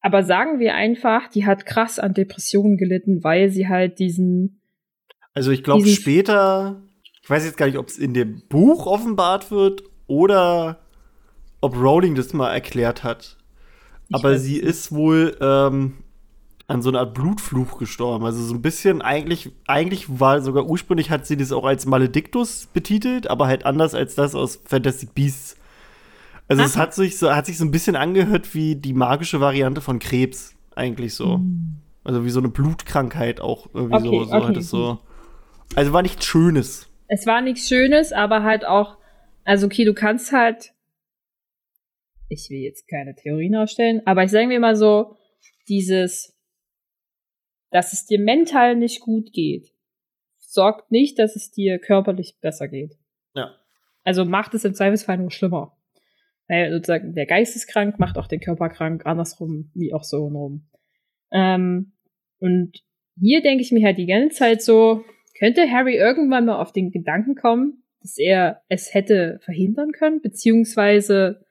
B: Aber sagen wir einfach, die hat krass an Depressionen gelitten, weil sie halt diesen.
A: Also ich glaube später, ich weiß jetzt gar nicht, ob es in dem Buch offenbart wird oder ob Rowling das mal erklärt hat. Aber sie ist wohl ähm, an so einer Art Blutfluch gestorben. Also so ein bisschen, eigentlich, eigentlich war sogar ursprünglich hat sie das auch als Maledictus betitelt, aber halt anders als das aus Fantastic Beasts. Also Ach. es hat sich so, hat sich so ein bisschen angehört wie die magische Variante von Krebs, eigentlich so. Mhm. Also wie so eine Blutkrankheit auch irgendwie okay, so, so okay, hat es so. Also war nichts Schönes.
B: Es war nichts Schönes, aber halt auch, also okay, du kannst halt, ich will jetzt keine Theorien aufstellen, aber ich sage mir mal so, dieses, dass es dir mental nicht gut geht, sorgt nicht, dass es dir körperlich besser geht.
A: Ja.
B: Also macht es im Zweifelsfall nur schlimmer. Weil sozusagen der Geist ist krank, macht auch den Körper krank, andersrum wie auch so und rum. Ähm, und hier denke ich mir halt die ganze Zeit so, könnte Harry irgendwann mal auf den Gedanken kommen, dass er es hätte verhindern können, beziehungsweise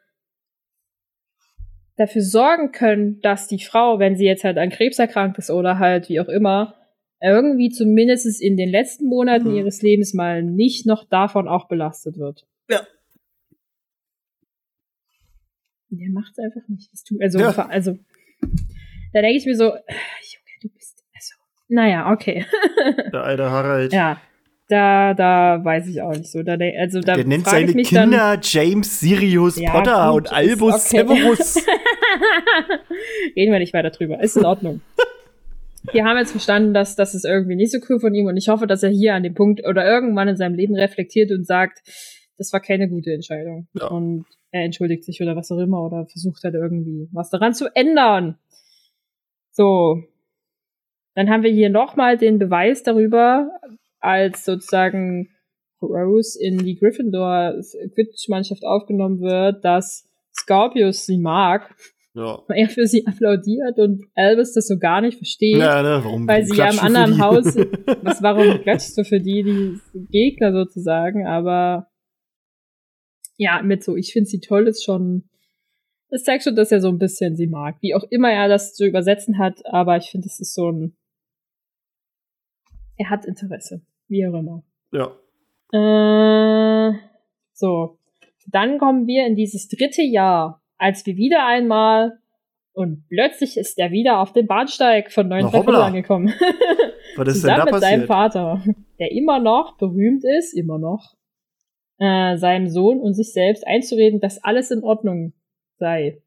B: dafür sorgen können, dass die Frau, wenn sie jetzt halt an Krebs erkrankt ist oder halt wie auch immer, irgendwie zumindest in den letzten Monaten mhm. ihres Lebens mal nicht noch davon auch belastet wird.
A: Ja.
B: Der macht es einfach nicht. also, ja. also, da denke ich mir so, Junge, du bist, also, naja, okay.
A: Der alte Harald.
B: Ja da, da weiß ich auch nicht so. Da, also, da
A: Der nennt seine Kinder dann, James, Sirius, ja, Potter gut, und Albus okay. Severus.
B: Reden wir nicht weiter drüber. Ist in Ordnung. Wir haben jetzt verstanden, dass das ist irgendwie nicht so cool von ihm und ich hoffe, dass er hier an dem Punkt oder irgendwann in seinem Leben reflektiert und sagt, das war keine gute Entscheidung. Ja. Und er entschuldigt sich oder was auch immer oder versucht halt irgendwie was daran zu ändern. So. Dann haben wir hier nochmal den Beweis darüber, als sozusagen Rose in die Gryffindor Quidditch-Mannschaft aufgenommen wird, dass Scorpius sie mag.
A: Ja.
B: Er für sie applaudiert und Albus das so gar nicht versteht.
A: Ja, ne, warum
B: weil sie ja im anderen Haus, was, warum klatschst du für die, die Gegner sozusagen, aber ja, mit so, ich finde sie toll, ist schon, das zeigt schon, dass er so ein bisschen sie mag. Wie auch immer er das zu übersetzen hat, aber ich finde, es ist so ein, er hat Interesse. Wie auch immer.
A: Ja.
B: Äh, so. Dann kommen wir in dieses dritte Jahr, als wir wieder einmal und plötzlich ist er wieder auf dem Bahnsteig von neuen angekommen.
A: Was ist denn da mit passiert?
B: seinem Vater, der immer noch berühmt ist, immer noch, äh, seinem Sohn und sich selbst einzureden, dass alles in Ordnung sei.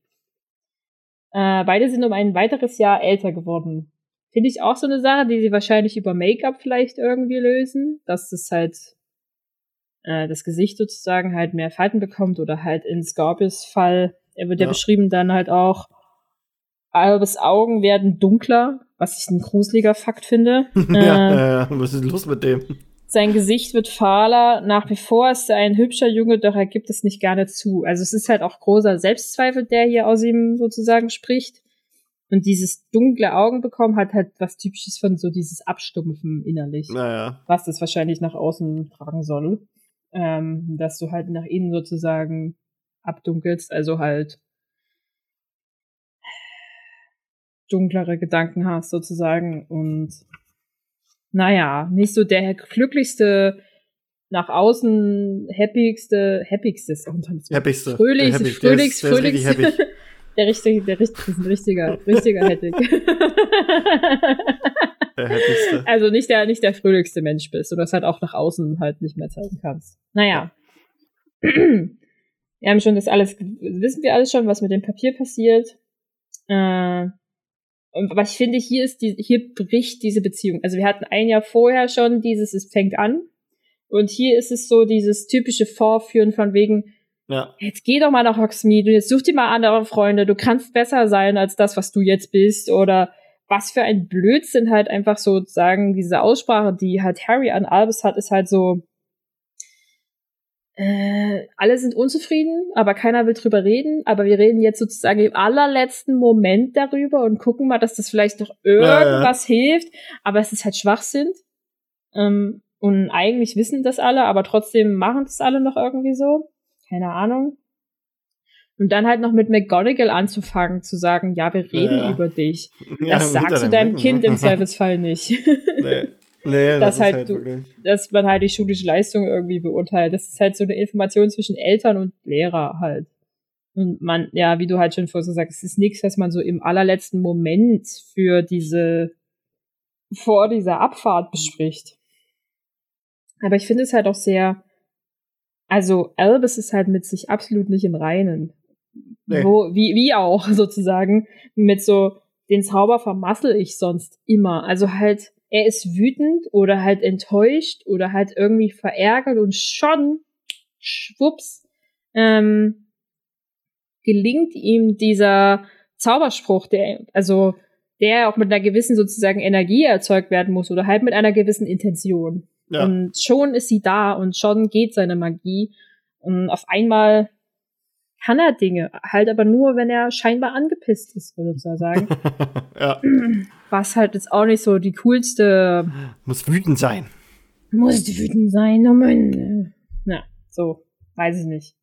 B: Äh, beide sind um ein weiteres Jahr älter geworden. Finde ich auch so eine Sache, die sie wahrscheinlich über Make-up vielleicht irgendwie lösen, dass es halt äh, das Gesicht sozusagen halt mehr Falten bekommt oder halt in Scorpius Fall, er wird ja, ja beschrieben dann halt auch, Albus Augen werden dunkler, was ich ein gruseliger Fakt finde.
A: ja, äh, was ist los mit dem?
B: Sein Gesicht wird fahler. Nach wie vor ist er ein hübscher Junge, doch er gibt es nicht gerne zu. Also es ist halt auch großer Selbstzweifel, der hier aus ihm sozusagen spricht. Und dieses dunkle Augen bekommen hat halt was Typisches von so dieses Abstumpfen innerlich.
A: Naja.
B: Was das wahrscheinlich nach außen tragen soll. Ähm, dass du halt nach innen sozusagen abdunkelst, also halt dunklere Gedanken hast sozusagen und naja, nicht so der glücklichste, nach außen happigste, happigste,
A: happigste,
B: fröhlichste, fröhlichste, fröhlichste, der richtige, der richtige, ein richtiger, richtiger.
A: Der Hettigste.
B: Also nicht der, nicht der fröhlichste Mensch bist und das halt auch nach außen halt nicht mehr zeigen kannst. Naja. Wir haben schon das alles, wissen wir alles schon, was mit dem Papier passiert. Äh, aber ich finde, hier ist die, hier bricht diese Beziehung. Also wir hatten ein Jahr vorher schon dieses, es fängt an. Und hier ist es so dieses typische Vorführen von wegen,
A: ja.
B: Jetzt geh doch mal nach Hogsmeade, jetzt such dir mal andere Freunde, du kannst besser sein als das, was du jetzt bist oder was für ein Blödsinn halt einfach sozusagen diese Aussprache, die halt Harry an Albus hat, ist halt so äh, alle sind unzufrieden, aber keiner will drüber reden. Aber wir reden jetzt sozusagen im allerletzten Moment darüber und gucken mal, dass das vielleicht noch irgendwas ja, ja. hilft. Aber es ist halt Schwachsinn. Ähm, und eigentlich wissen das alle, aber trotzdem machen das alle noch irgendwie so. Keine Ahnung. Und dann halt noch mit McGonagall anzufangen, zu sagen, ja, wir reden ja. über dich. Das sagst du deinem Kind im Zweifelsfall nicht. Nee. Nee, dass halt, halt du, dass man halt die schulische Leistung irgendwie beurteilt. Das ist halt so eine Information zwischen Eltern und Lehrer halt. Und man, ja, wie du halt schon vorher gesagt hast, es ist nichts, was man so im allerletzten Moment für diese, vor dieser Abfahrt bespricht. Aber ich finde es halt auch sehr, also Albus ist halt mit sich absolut nicht im Reinen. Nee. Wo, wie, wie auch sozusagen, mit so, den Zauber vermassel ich sonst immer. Also halt, er ist wütend oder halt enttäuscht oder halt irgendwie verärgert und schon, schwupps, ähm, gelingt ihm dieser Zauberspruch, der, also, der auch mit einer gewissen sozusagen Energie erzeugt werden muss oder halt mit einer gewissen Intention. Ja. Und schon ist sie da und schon geht seine Magie. Und auf einmal kann er Dinge, halt aber nur, wenn er scheinbar angepisst ist, würde ich sagen. ja. Was halt jetzt auch nicht so die coolste.
A: Muss wütend sein.
B: Muss wütend sein, oh Mann. Na, so, weiß ich nicht.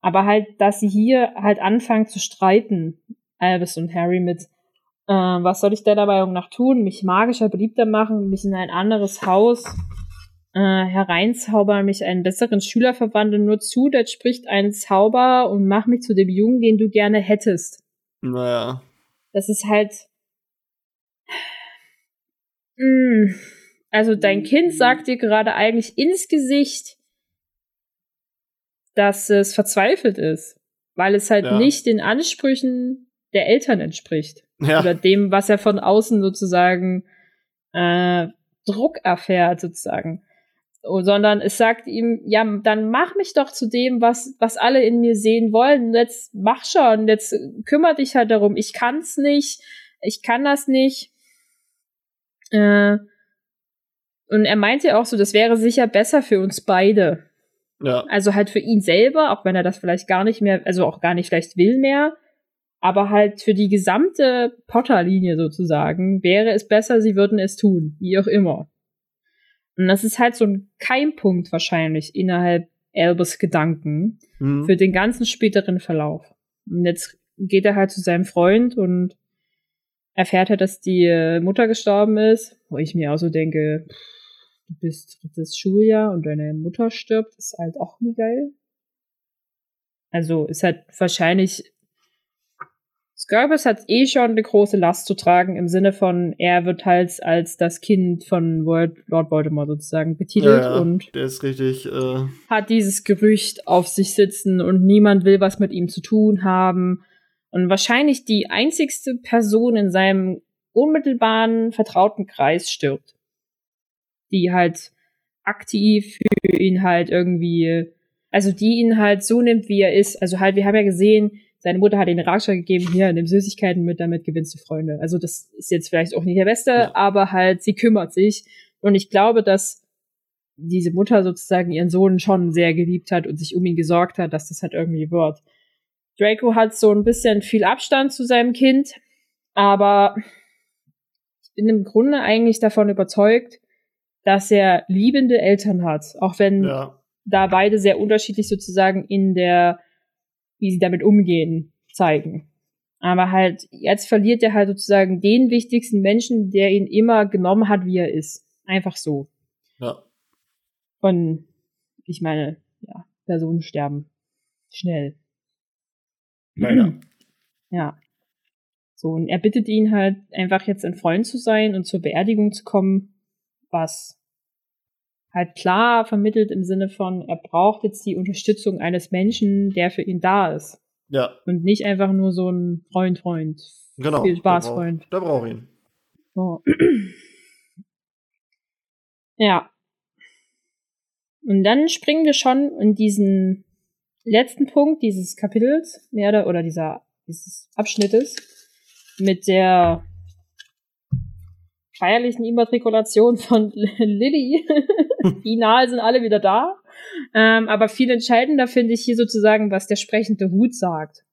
B: Aber halt, dass sie hier halt anfangen zu streiten, Albus und Harry mit, äh, was soll ich der dabei nach tun? Mich magischer, beliebter machen, mich in ein anderes Haus äh, hereinzaubern, mich einen besseren Schüler verwandeln, nur zu, das spricht ein Zauber und mach mich zu dem Jungen, den du gerne hättest.
A: Naja.
B: Das ist halt. Mh, mm, also dein Kind sagt dir gerade eigentlich ins Gesicht, dass es verzweifelt ist, weil es halt ja. nicht den Ansprüchen der Eltern entspricht. Ja. Oder dem, was er von außen sozusagen äh, Druck erfährt, sozusagen. Sondern es sagt ihm, ja, dann mach mich doch zu dem, was, was alle in mir sehen wollen. Jetzt mach schon, jetzt kümmere dich halt darum. Ich kann's nicht, ich kann das nicht. Äh, und er meinte auch so, das wäre sicher besser für uns beide. Ja. Also halt für ihn selber, auch wenn er das vielleicht gar nicht mehr, also auch gar nicht vielleicht will mehr, aber halt für die gesamte Potter-Linie sozusagen wäre es besser, sie würden es tun, wie auch immer. Und das ist halt so ein Keimpunkt wahrscheinlich innerhalb Albus Gedanken mhm. für den ganzen späteren Verlauf. Und jetzt geht er halt zu seinem Freund und erfährt halt, dass die äh, Mutter gestorben ist, wo ich mir auch so denke, du bist drittes Schuljahr und deine Mutter stirbt, ist halt auch nie geil. Also ist halt wahrscheinlich Scorbus hat eh schon eine große Last zu tragen, im Sinne von, er wird halt als das Kind von Lord Voldemort sozusagen betitelt ja, und
A: der ist richtig, äh
B: hat dieses Gerücht auf sich sitzen und niemand will was mit ihm zu tun haben. Und wahrscheinlich die einzigste Person in seinem unmittelbaren vertrauten Kreis stirbt. Die halt aktiv für ihn halt irgendwie, also die ihn halt so nimmt, wie er ist. Also halt, wir haben ja gesehen, seine Mutter hat ihm den Ratschlag gegeben, hier, nimm Süßigkeiten mit, damit gewinnst du Freunde. Also das ist jetzt vielleicht auch nicht der Beste, ja. aber halt, sie kümmert sich. Und ich glaube, dass diese Mutter sozusagen ihren Sohn schon sehr geliebt hat und sich um ihn gesorgt hat, dass das halt irgendwie wird. Draco hat so ein bisschen viel Abstand zu seinem Kind, aber ich bin im Grunde eigentlich davon überzeugt, dass er liebende Eltern hat, auch wenn ja. da beide sehr unterschiedlich sozusagen in der wie sie damit umgehen, zeigen. Aber halt, jetzt verliert er halt sozusagen den wichtigsten Menschen, der ihn immer genommen hat, wie er ist. Einfach so.
A: Ja.
B: Und ich meine, ja, Personen sterben schnell.
A: Leider.
B: Ja. So, und er bittet ihn halt einfach jetzt ein Freund zu sein und zur Beerdigung zu kommen, was halt klar vermittelt im Sinne von, er braucht jetzt die Unterstützung eines Menschen, der für ihn da ist.
A: Ja.
B: Und nicht einfach nur so ein Freund, Freund.
A: Genau.
B: Viel Spaß, Freund.
A: Da braucht ihn.
B: So. ja. Und dann springen wir schon in diesen letzten Punkt dieses Kapitels, mehr oder, oder dieser, dieses Abschnittes, mit der feierlichen Immatrikulation von Lilly. Final sind alle wieder da. Ähm, aber viel entscheidender finde ich hier sozusagen, was der sprechende Hut sagt.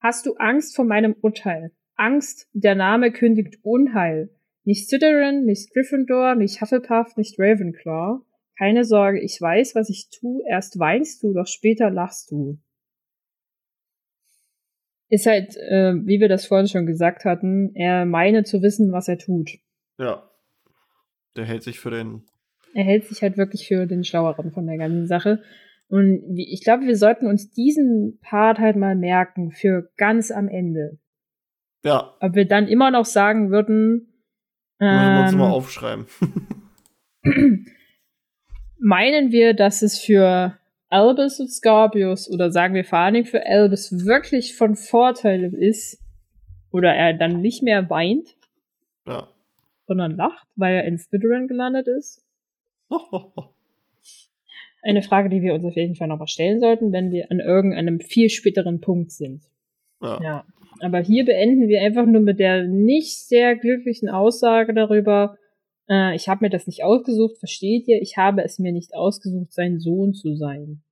B: Hast du Angst vor meinem Urteil? Angst, der Name kündigt Unheil. Nicht Slytherin, nicht Gryffindor, nicht Hufflepuff, nicht Ravenclaw. Keine Sorge, ich weiß, was ich tu. Erst weinst du, doch später lachst du. Ist halt, äh, wie wir das vorhin schon gesagt hatten, er meine zu wissen, was er tut.
A: Ja. Der hält sich für den.
B: Er hält sich halt wirklich für den Schlaueren von der ganzen Sache. Und ich glaube, wir sollten uns diesen Part halt mal merken für ganz am Ende.
A: Ja.
B: Ob wir dann immer noch sagen würden.
A: Ähm, wir uns mal ähm, aufschreiben.
B: meinen wir, dass es für Albus und Scorpius oder sagen wir vor allen Dingen für Albus wirklich von Vorteil ist oder er dann nicht mehr weint,
A: ja.
B: sondern lacht, weil er in Slytherin gelandet ist? Eine Frage, die wir uns auf jeden Fall noch mal stellen sollten, wenn wir an irgendeinem viel späteren Punkt sind.
A: Ja.
B: ja. Aber hier beenden wir einfach nur mit der nicht sehr glücklichen Aussage darüber, äh, ich habe mir das nicht ausgesucht, versteht ihr? Ich habe es mir nicht ausgesucht, sein Sohn zu sein.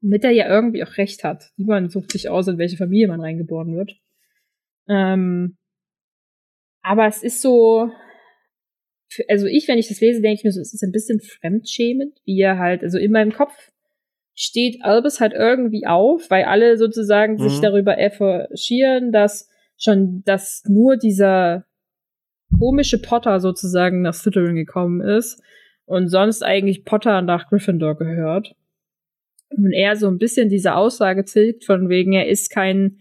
B: Womit er ja irgendwie auch recht hat. Niemand sucht sich aus, in welche Familie man reingeboren wird. Ähm, aber es ist so, also ich, wenn ich das lese, denke ich mir so, es ist ein bisschen fremdschämend, wie er halt, also in meinem Kopf steht Albus halt irgendwie auf, weil alle sozusagen mhm. sich darüber efforchieren, dass schon, dass nur dieser komische Potter sozusagen nach Slytherin gekommen ist und sonst eigentlich Potter nach Gryffindor gehört. Und er so ein bisschen diese Aussage zählt von wegen, er ist kein,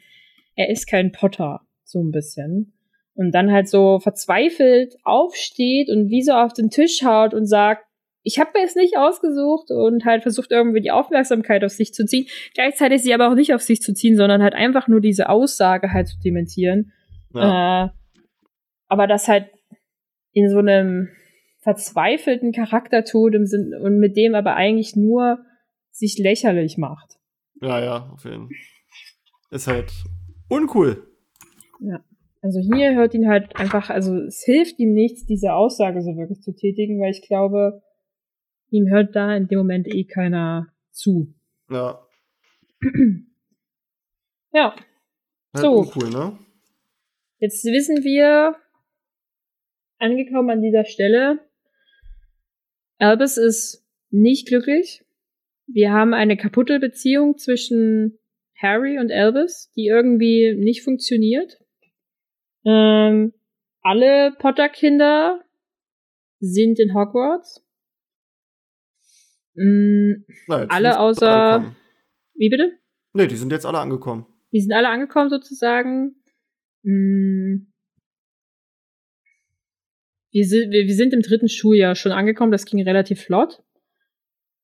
B: er ist kein Potter, so ein bisschen. Und dann halt so verzweifelt aufsteht und wie so auf den Tisch haut und sagt, ich habe mir es nicht ausgesucht und halt versucht irgendwie die Aufmerksamkeit auf sich zu ziehen. Gleichzeitig sie aber auch nicht auf sich zu ziehen, sondern halt einfach nur diese Aussage halt zu dementieren. Ja. Äh, aber das halt in so einem verzweifelten Charakter tut im Sinn, und mit dem aber eigentlich nur sich lächerlich macht.
A: Ja, ja, auf jeden Fall. Ist halt uncool.
B: Ja. Also hier hört ihn halt einfach, also es hilft ihm nichts, diese Aussage so wirklich zu tätigen, weil ich glaube, ihm hört da in dem Moment eh keiner zu.
A: Ja.
B: ja.
A: Halt so. Uncool, ne?
B: Jetzt wissen wir, angekommen an dieser Stelle. Albus ist nicht glücklich. Wir haben eine kaputte Beziehung zwischen Harry und Albus, die irgendwie nicht funktioniert. Ähm, alle Potter-Kinder sind in Hogwarts. Mhm, Nein, alle außer. Wie bitte?
A: Nee, die sind jetzt alle angekommen.
B: Die sind alle angekommen sozusagen. Mhm, wir sind, wir, wir sind im dritten Schuljahr schon angekommen, das ging relativ flott.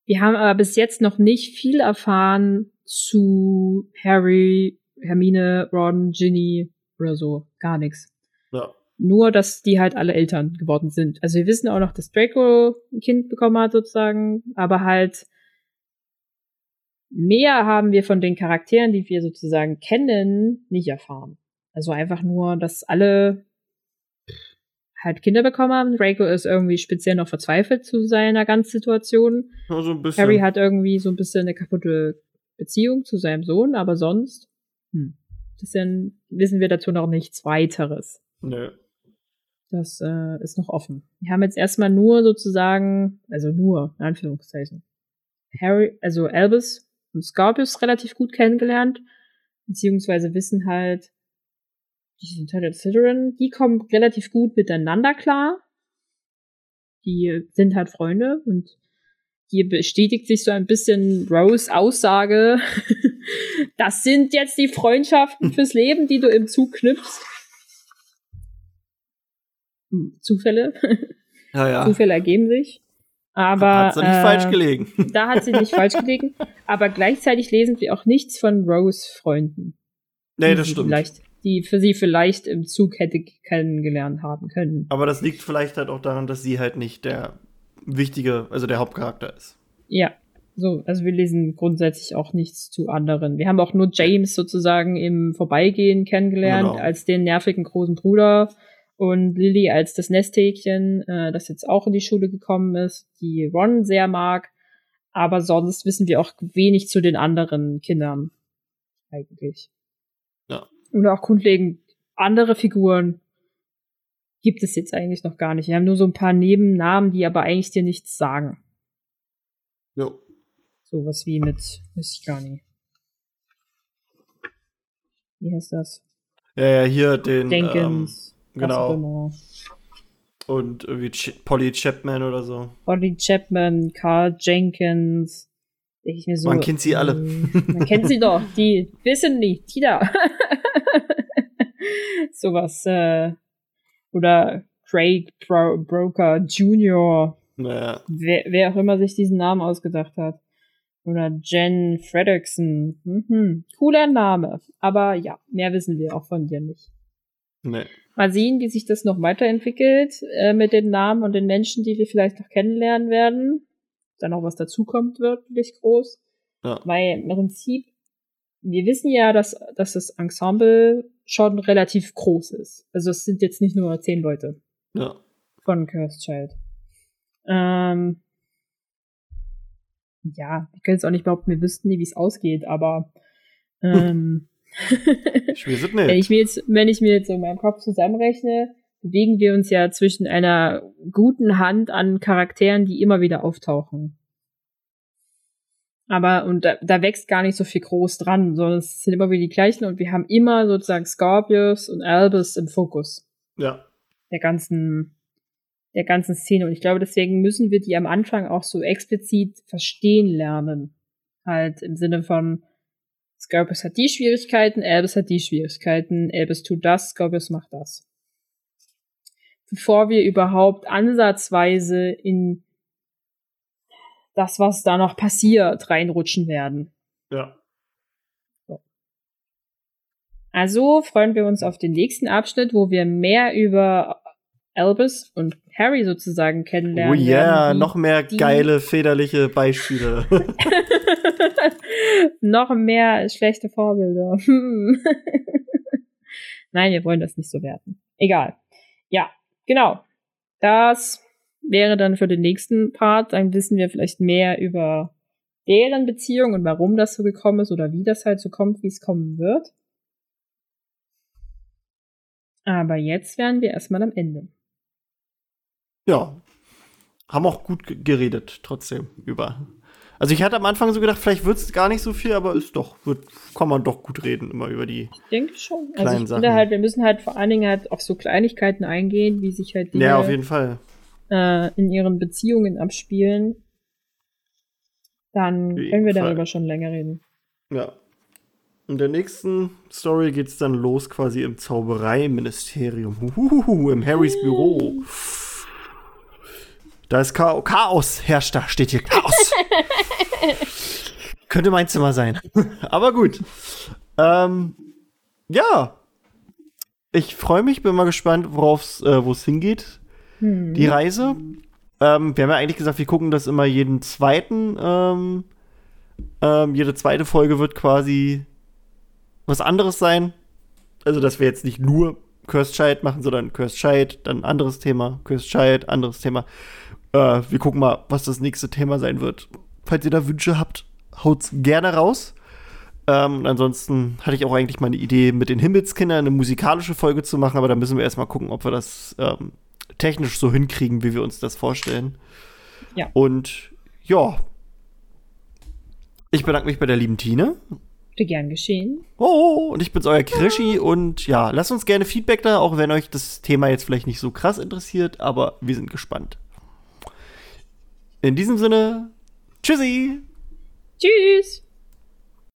B: Wir haben aber bis jetzt noch nicht viel erfahren zu Harry, Hermine, Ron, Ginny oder so. Gar nichts.
A: Ja.
B: Nur, dass die halt alle Eltern geworden sind. Also wir wissen auch noch, dass Draco ein Kind bekommen hat sozusagen, aber halt mehr haben wir von den Charakteren, die wir sozusagen kennen, nicht erfahren. Also einfach nur, dass alle halt Kinder bekommen haben. Draco ist irgendwie speziell noch verzweifelt zu seiner ganzen Situation.
A: Ja, so ein bisschen.
B: Harry hat irgendwie so ein bisschen eine kaputte Beziehung zu seinem Sohn, aber sonst, hm, bisschen wissen wir dazu noch nichts weiteres.
A: Nö.
B: Das äh, ist noch offen. Wir haben jetzt erstmal nur sozusagen, also nur, in Anführungszeichen, Harry, also Albus und Scorpius relativ gut kennengelernt, beziehungsweise wissen halt, die sind halt Slytherin, die kommen relativ gut miteinander klar. Die sind halt Freunde und hier bestätigt sich so ein bisschen Rose Aussage. das sind jetzt die Freundschaften fürs Leben, die du im Zug knüpfst. Hm, Zufälle.
A: Ja, ja.
B: Zufälle ergeben sich. Aber
A: da hat sie nicht äh, falsch gelegen.
B: Da hat sie nicht falsch gelegen. Aber gleichzeitig lesen wir auch nichts von Rose Freunden.
A: Nee, das stimmt.
B: Vielleicht die für sie vielleicht im Zug hätte kennengelernt haben können.
A: Aber das liegt vielleicht halt auch daran, dass sie halt nicht der wichtige, also der Hauptcharakter ist.
B: Ja, so, also wir lesen grundsätzlich auch nichts zu anderen. Wir haben auch nur James sozusagen im Vorbeigehen kennengelernt genau. als den nervigen großen Bruder und Lily als das Nesthäkchen, äh, das jetzt auch in die Schule gekommen ist, die Ron sehr mag. Aber sonst wissen wir auch wenig zu den anderen Kindern. Eigentlich. Oder auch grundlegend andere Figuren gibt es jetzt eigentlich noch gar nicht. Wir haben nur so ein paar Nebennamen, die aber eigentlich dir nichts sagen.
A: Ja.
B: Sowas wie mit, weiß ich gar nicht. Wie heißt das?
A: Ja, ja, hier den.
B: Jenkins.
A: Ähm, genau. Und irgendwie Ch Polly Chapman oder so.
B: Polly Chapman, Carl Jenkins.
A: So, man kennt sie alle.
B: Man kennt sie doch. Die wissen nicht. Die da. Sowas. Äh, oder Craig Bro Broker Jr.
A: Naja.
B: Wer, wer auch immer sich diesen Namen ausgedacht hat. Oder Jen Fredrickson. Mhm. Cooler Name. Aber ja, mehr wissen wir auch von dir nicht.
A: Nee.
B: Mal sehen, wie sich das noch weiterentwickelt äh, mit den Namen und den Menschen, die wir vielleicht noch kennenlernen werden. Dann noch was dazukommt, wirklich groß.
A: Ja.
B: Weil im Prinzip, wir wissen ja, dass, dass das Ensemble schon relativ groß ist. Also es sind jetzt nicht nur zehn Leute.
A: Ja.
B: Von Cursed Child. Ähm, ja, wir können es auch nicht behaupten, wir wüssten nie, wie es ausgeht, aber ähm,
A: ich nicht.
B: wenn ich mir jetzt, wenn ich mir jetzt so in meinem Kopf zusammenrechne, bewegen wir uns ja zwischen einer guten Hand an Charakteren, die immer wieder auftauchen. Aber, und da, da wächst gar nicht so viel groß dran, sondern es sind immer wieder die gleichen und wir haben immer sozusagen Scorpius und Albus im Fokus.
A: Ja.
B: Der ganzen, der ganzen Szene. Und ich glaube, deswegen müssen wir die am Anfang auch so explizit verstehen lernen. Halt im Sinne von, Scorpius hat die Schwierigkeiten, Albus hat die Schwierigkeiten, Albus tut das, Scorpius macht das. Bevor wir überhaupt ansatzweise in das, was da noch passiert, reinrutschen werden.
A: Ja.
B: So. Also freuen wir uns auf den nächsten Abschnitt, wo wir mehr über Albus und Harry sozusagen kennenlernen.
A: Oh yeah, werden, noch mehr geile, väterliche Beispiele.
B: noch mehr schlechte Vorbilder. Nein, wir wollen das nicht so werten. Egal. Ja, genau. Das wäre dann für den nächsten Part. Dann wissen wir vielleicht mehr über deren Beziehung und warum das so gekommen ist oder wie das halt so kommt, wie es kommen wird. Aber jetzt wären wir erstmal am Ende.
A: Ja. Haben auch gut geredet, trotzdem, über. Also ich hatte am Anfang so gedacht, vielleicht wird es gar nicht so viel, aber ist doch, wird, kann man doch gut reden, immer über die.
B: Ich denke schon. Also ich Sachen. finde halt, wir müssen halt vor allen Dingen halt auf so Kleinigkeiten eingehen, wie sich halt
A: die. Ja, auf jeden Fall
B: äh, in ihren Beziehungen abspielen, dann können wir darüber Fall. schon länger reden.
A: Ja. In der nächsten Story geht es dann los quasi im Zaubereiministerium. Uhuhu, im Harrys Büro. Da ist Cha Chaos herrscht da, steht hier Chaos. Könnte mein Zimmer sein. Aber gut. Ähm, ja. Ich freue mich, bin mal gespannt, worauf äh, wo es hingeht hm. die Reise. Ähm, wir haben ja eigentlich gesagt, wir gucken das immer jeden zweiten. Ähm, ähm, jede zweite Folge wird quasi was anderes sein. Also, dass wir jetzt nicht nur Cursed Child machen, sondern Cursed Child, dann anderes Thema, Cursed Child, anderes Thema. Äh, wir gucken mal, was das nächste Thema sein wird. Falls ihr da Wünsche habt, haut's gerne raus. Ähm, ansonsten hatte ich auch eigentlich mal eine Idee, mit den Himmelskindern eine musikalische Folge zu machen, aber da müssen wir erstmal gucken, ob wir das ähm, technisch so hinkriegen, wie wir uns das vorstellen.
B: Ja.
A: Und ja, ich bedanke mich bei der lieben Tine.
B: Bitte gern geschehen.
A: Oh, und ich bin's euer Krischi und ja, lasst uns gerne Feedback da, auch wenn euch das Thema jetzt vielleicht nicht so krass interessiert, aber wir sind gespannt. In diesem Sinne, tschüssi.
B: Tschüss.